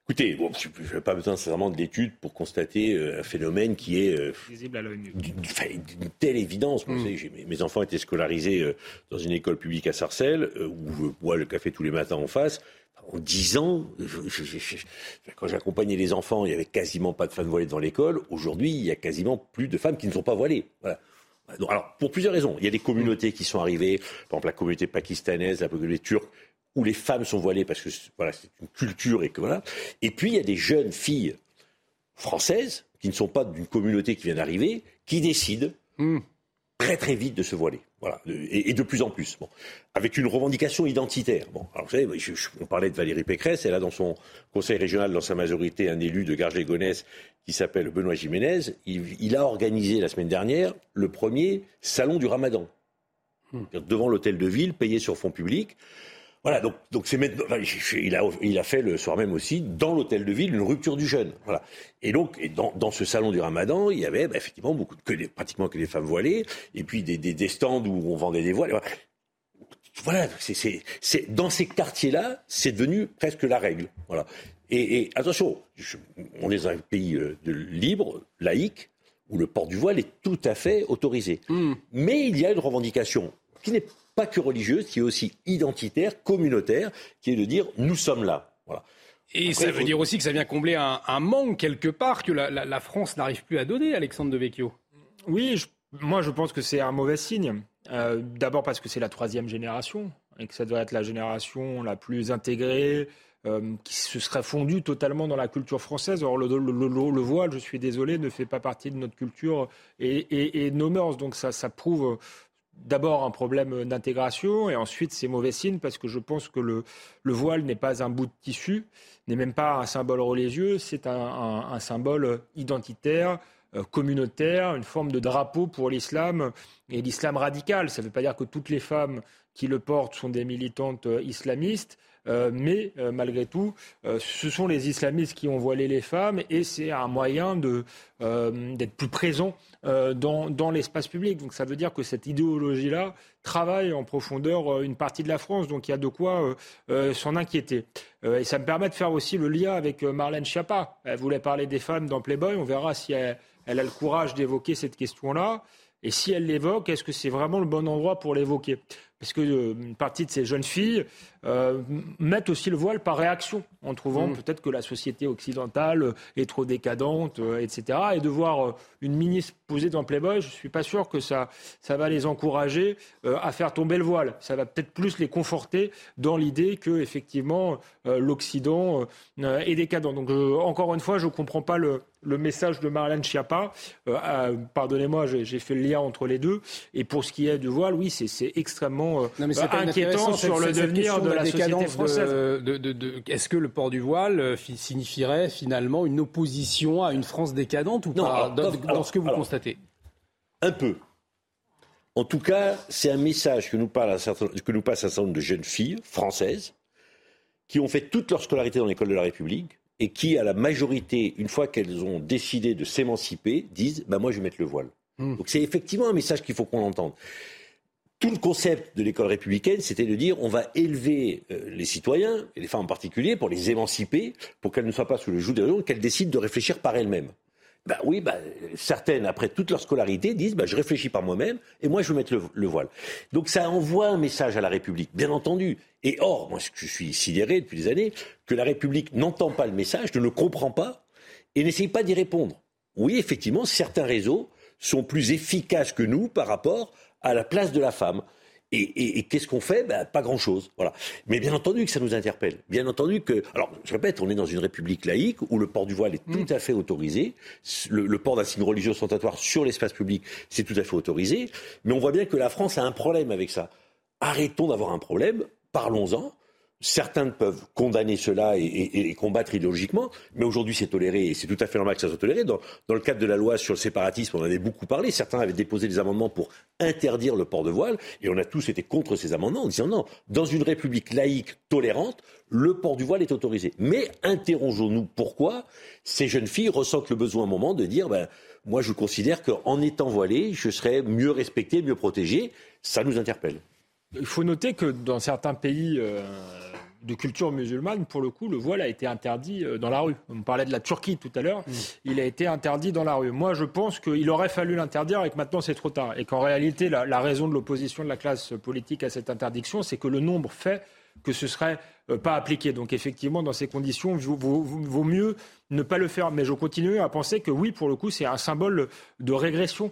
Écoutez, bon, je n'ai pas besoin nécessairement d'études pour constater euh, un phénomène qui est euh, visible à d'une telle évidence. Mm. mes enfants étaient scolarisés euh, dans une école publique à Sarcelles, où je bois le café tous les matins en face en dix ans, quand j'accompagnais les enfants, il n'y avait quasiment pas de femmes voilées dans l'école. Aujourd'hui, il y a quasiment plus de femmes qui ne sont pas voilées. alors, pour plusieurs raisons. Il y a des communautés qui sont arrivées, par exemple la communauté pakistanaise, la communauté turque, où les femmes sont voilées parce que voilà, c'est une culture et que voilà. Et puis, il y a des jeunes filles françaises qui ne sont pas d'une communauté qui vient d'arriver, qui décident Hmm. très très vite de se voiler. Voilà, et, et de plus en plus. Bon. Avec une revendication identitaire. Bon, alors vous savez, je- je- on parlait de Valérie Pécresse, elle a dans son conseil régional, dans sa majorité, un élu de Garges-les-Gonesse qui s'appelle Benoît Jiménez. Il, il a organisé la semaine dernière le premier salon du ramadan. Devant l'hôtel de ville, payé sur fonds publics. Voilà, donc, donc c'est maintenant. enfin, il, a, il a fait le soir même aussi, dans l'hôtel de ville, une rupture du jeûne. Voilà. Et donc, et dans, dans ce salon du ramadan, il y avait bah, effectivement beaucoup, de- que des, pratiquement que des femmes voilées, et puis des, des, des stands où on vendait des voiles. Voilà, Voilà, c'est, dans ces quartiers-là, c'est devenu presque la règle. Voilà. Et, et attention, je- on est dans un pays euh, de libre, laïque, où le port du voile est tout à fait autorisé. Mais il y a une revendication qui n'est pas que religieuse, qui est aussi identitaire, communautaire, qui est de dire nous sommes là. Voilà. Et Après, ça veut faut- dire aussi que ça vient combler un, un manque quelque part que la, la- la France n'arrive plus à donner, Alexandre de Vecchio. Oui, je- moi je pense que c'est un mauvais signe. Euh, D'abord parce que c'est la troisième génération et que ça doit être la génération la plus intégrée, euh, qui se serait fondue totalement dans la culture française. Or, le, le- le- le voile, je suis désolé, ne fait pas partie de notre culture et, et- et de nos mœurs. Donc ça, ça prouve euh, d'abord un problème d'intégration et ensuite c'est mauvais signe parce que je pense que le, le voile n'est pas un bout de tissu, n'est même pas un symbole religieux, c'est un, un- un symbole identitaire, euh, communautaire, une forme de drapeau pour l'islam et l'islam radical. Ça ne veut pas dire que toutes les femmes qui le portent sont des militantes euh, islamistes. Euh, mais euh, malgré tout, euh, ce sont les islamistes qui ont voilé les femmes et c'est un moyen d'être plus présent dans, dans l'espace public. Donc ça veut dire que cette idéologie-là travaille en profondeur une partie de la France. Donc il y a de quoi s'en inquiéter. Et ça me permet de faire aussi le lien avec Marlène Schiappa. Elle voulait parler des femmes dans Playboy. On verra si elle a le courage d'évoquer cette question-là. Et si elle l'évoque, est-ce que c'est vraiment le bon endroit pour l'évoquer? Parce que euh, une partie de ces jeunes filles euh, mettent aussi le voile par réaction, en trouvant Mm. peut-être que la société occidentale est trop décadente, euh, etc. Et de voir une ministre posée dans Playboy, je suis pas sûr que ça, ça va les encourager à faire tomber le voile. Ça va peut-être plus les conforter dans l'idée que effectivement l'Occident est décadent. Donc encore une fois, je comprends pas le, le message de Marlène Schiappa. Pardonnez-moi, j'ai fait le lien entre les deux. Et pour ce qui est du voile, oui, c'est extrêmement Non, mais c'est euh, quand même inquiétant intéressant, sur cette- le cette devenir de la, société décadence française. de- de- de- de- Est-ce que le port du voile euh, fi- signifierait finalement une opposition à une France décadente ou Non, pas alors, dans, ce que vous alors. constatez Un peu. En tout cas, c'est un message que nous, parle un certain- que nous passe un certain nombre de jeunes filles françaises qui ont fait toute leur scolarité dans l'école de la République et qui, à la majorité, une fois qu'elles ont décidé de s'émanciper, disent bah, Moi, je vais mettre le voile. Hmm. Donc c'est effectivement un message qu'il faut qu'on entende. Tout le concept de l'école républicaine, c'était de dire on va élever euh, les citoyens, et les femmes en particulier, pour les émanciper, pour qu'elles ne soient pas sous le joug des régions, qu'elles décident de réfléchir par elles-mêmes. Ben oui, ben, certaines, après toute leur scolarité, disent ben, je réfléchis par moi-même et moi je veux mettre le, le voile. Donc ça envoie un message à la République, bien entendu. Et or, moi je suis sidéré depuis des années que la République n'entend pas le message, ne le comprend pas et n'essaye pas d'y répondre. Oui, effectivement, certains réseaux sont plus efficaces que nous par rapport à la place de la femme. Et, et- et qu'est-ce qu'on fait? Ben, Pas grand-chose. Voilà. Mais bien entendu que ça nous interpelle. Bien entendu que. Alors, je répète, on est dans une république laïque où le port du voile est tout à fait autorisé. Le, le port d'un signe religieux ostentatoire sur l'espace public, c'est tout à fait autorisé. Mais on voit bien que la France a un problème avec ça. Arrêtons d'avoir un problème, parlons-en. Certains peuvent condamner cela et, combattre idéologiquement, mais aujourd'hui c'est toléré et c'est tout à fait normal que ça soit toléré. Dans, dans le cadre de la loi sur le séparatisme, on en avait beaucoup parlé. Certains avaient déposé des amendements pour interdire le port de voile et on a tous été contre ces amendements en disant non, dans une république laïque tolérante, le port du voile est autorisé. Mais interrogeons-nous pourquoi ces jeunes filles ressentent le besoin à un moment de dire ben, moi je considère qu'en étant voilée, je serais mieux respectée, mieux protégée. Ça nous interpelle. Il faut noter que dans certains pays euh, de culture musulmane, pour le coup, le voile a été interdit euh, dans la rue. On parlait de la Turquie tout à l'heure. Il a été interdit dans la rue. Moi, je pense qu'il aurait fallu l'interdire et que maintenant c'est trop tard. Et qu'en réalité, la, la raison de l'opposition de la classe politique à cette interdiction, c'est que le nombre fait que ce serait euh, pas appliqué. Donc effectivement, dans ces conditions, vaut, vaut- vaut mieux ne pas le faire. Mais je continue à penser que oui, pour le coup, c'est un symbole de régression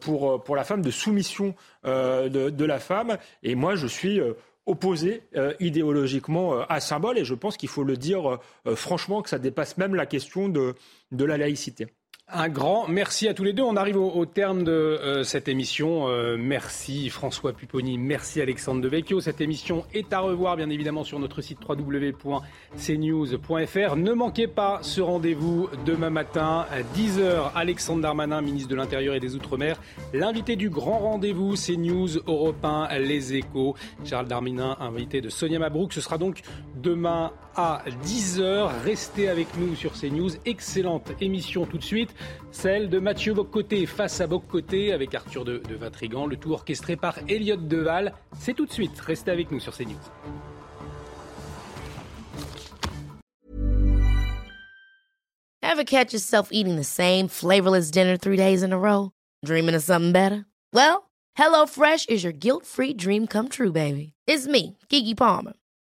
pour, pour la femme, de soumission euh, de, la femme. Et moi, je suis euh, opposé euh, idéologiquement euh, à symbole. Et je pense qu'il faut le dire euh, franchement, que ça dépasse même la question de, de la laïcité. Un grand merci à tous les deux. On arrive au, terme de euh, cette émission. Euh, merci François Pupponi, merci Alexandre Devecchio. Cette émission est à revoir bien évidemment sur notre site www.cnews.fr. Ne manquez pas ce rendez-vous demain matin à 10h. Alexandre Darmanin, ministre de l'Intérieur et des Outre-mer. L'invité du grand rendez-vous, CNews, Europe 1, Les Échos. Charles Darmanin, invité de Sonia Mabrouk. Ce sera donc demain à 10h. Restez avec nous sur CNews. Excellente émission tout de suite. Celle de Mathieu Boccoté face à Boccoté avec Arthur de, de Vatrigan. Le tout orchestré par Elliot Deval. C'est tout de suite. Restez avec nous sur CNews. Ever catch yourself eating the same flavorless dinner three days in a row? Dreaming of something better? Well, HelloFresh is your guilt-free dream come true, baby. It's me, Kiki Palmer.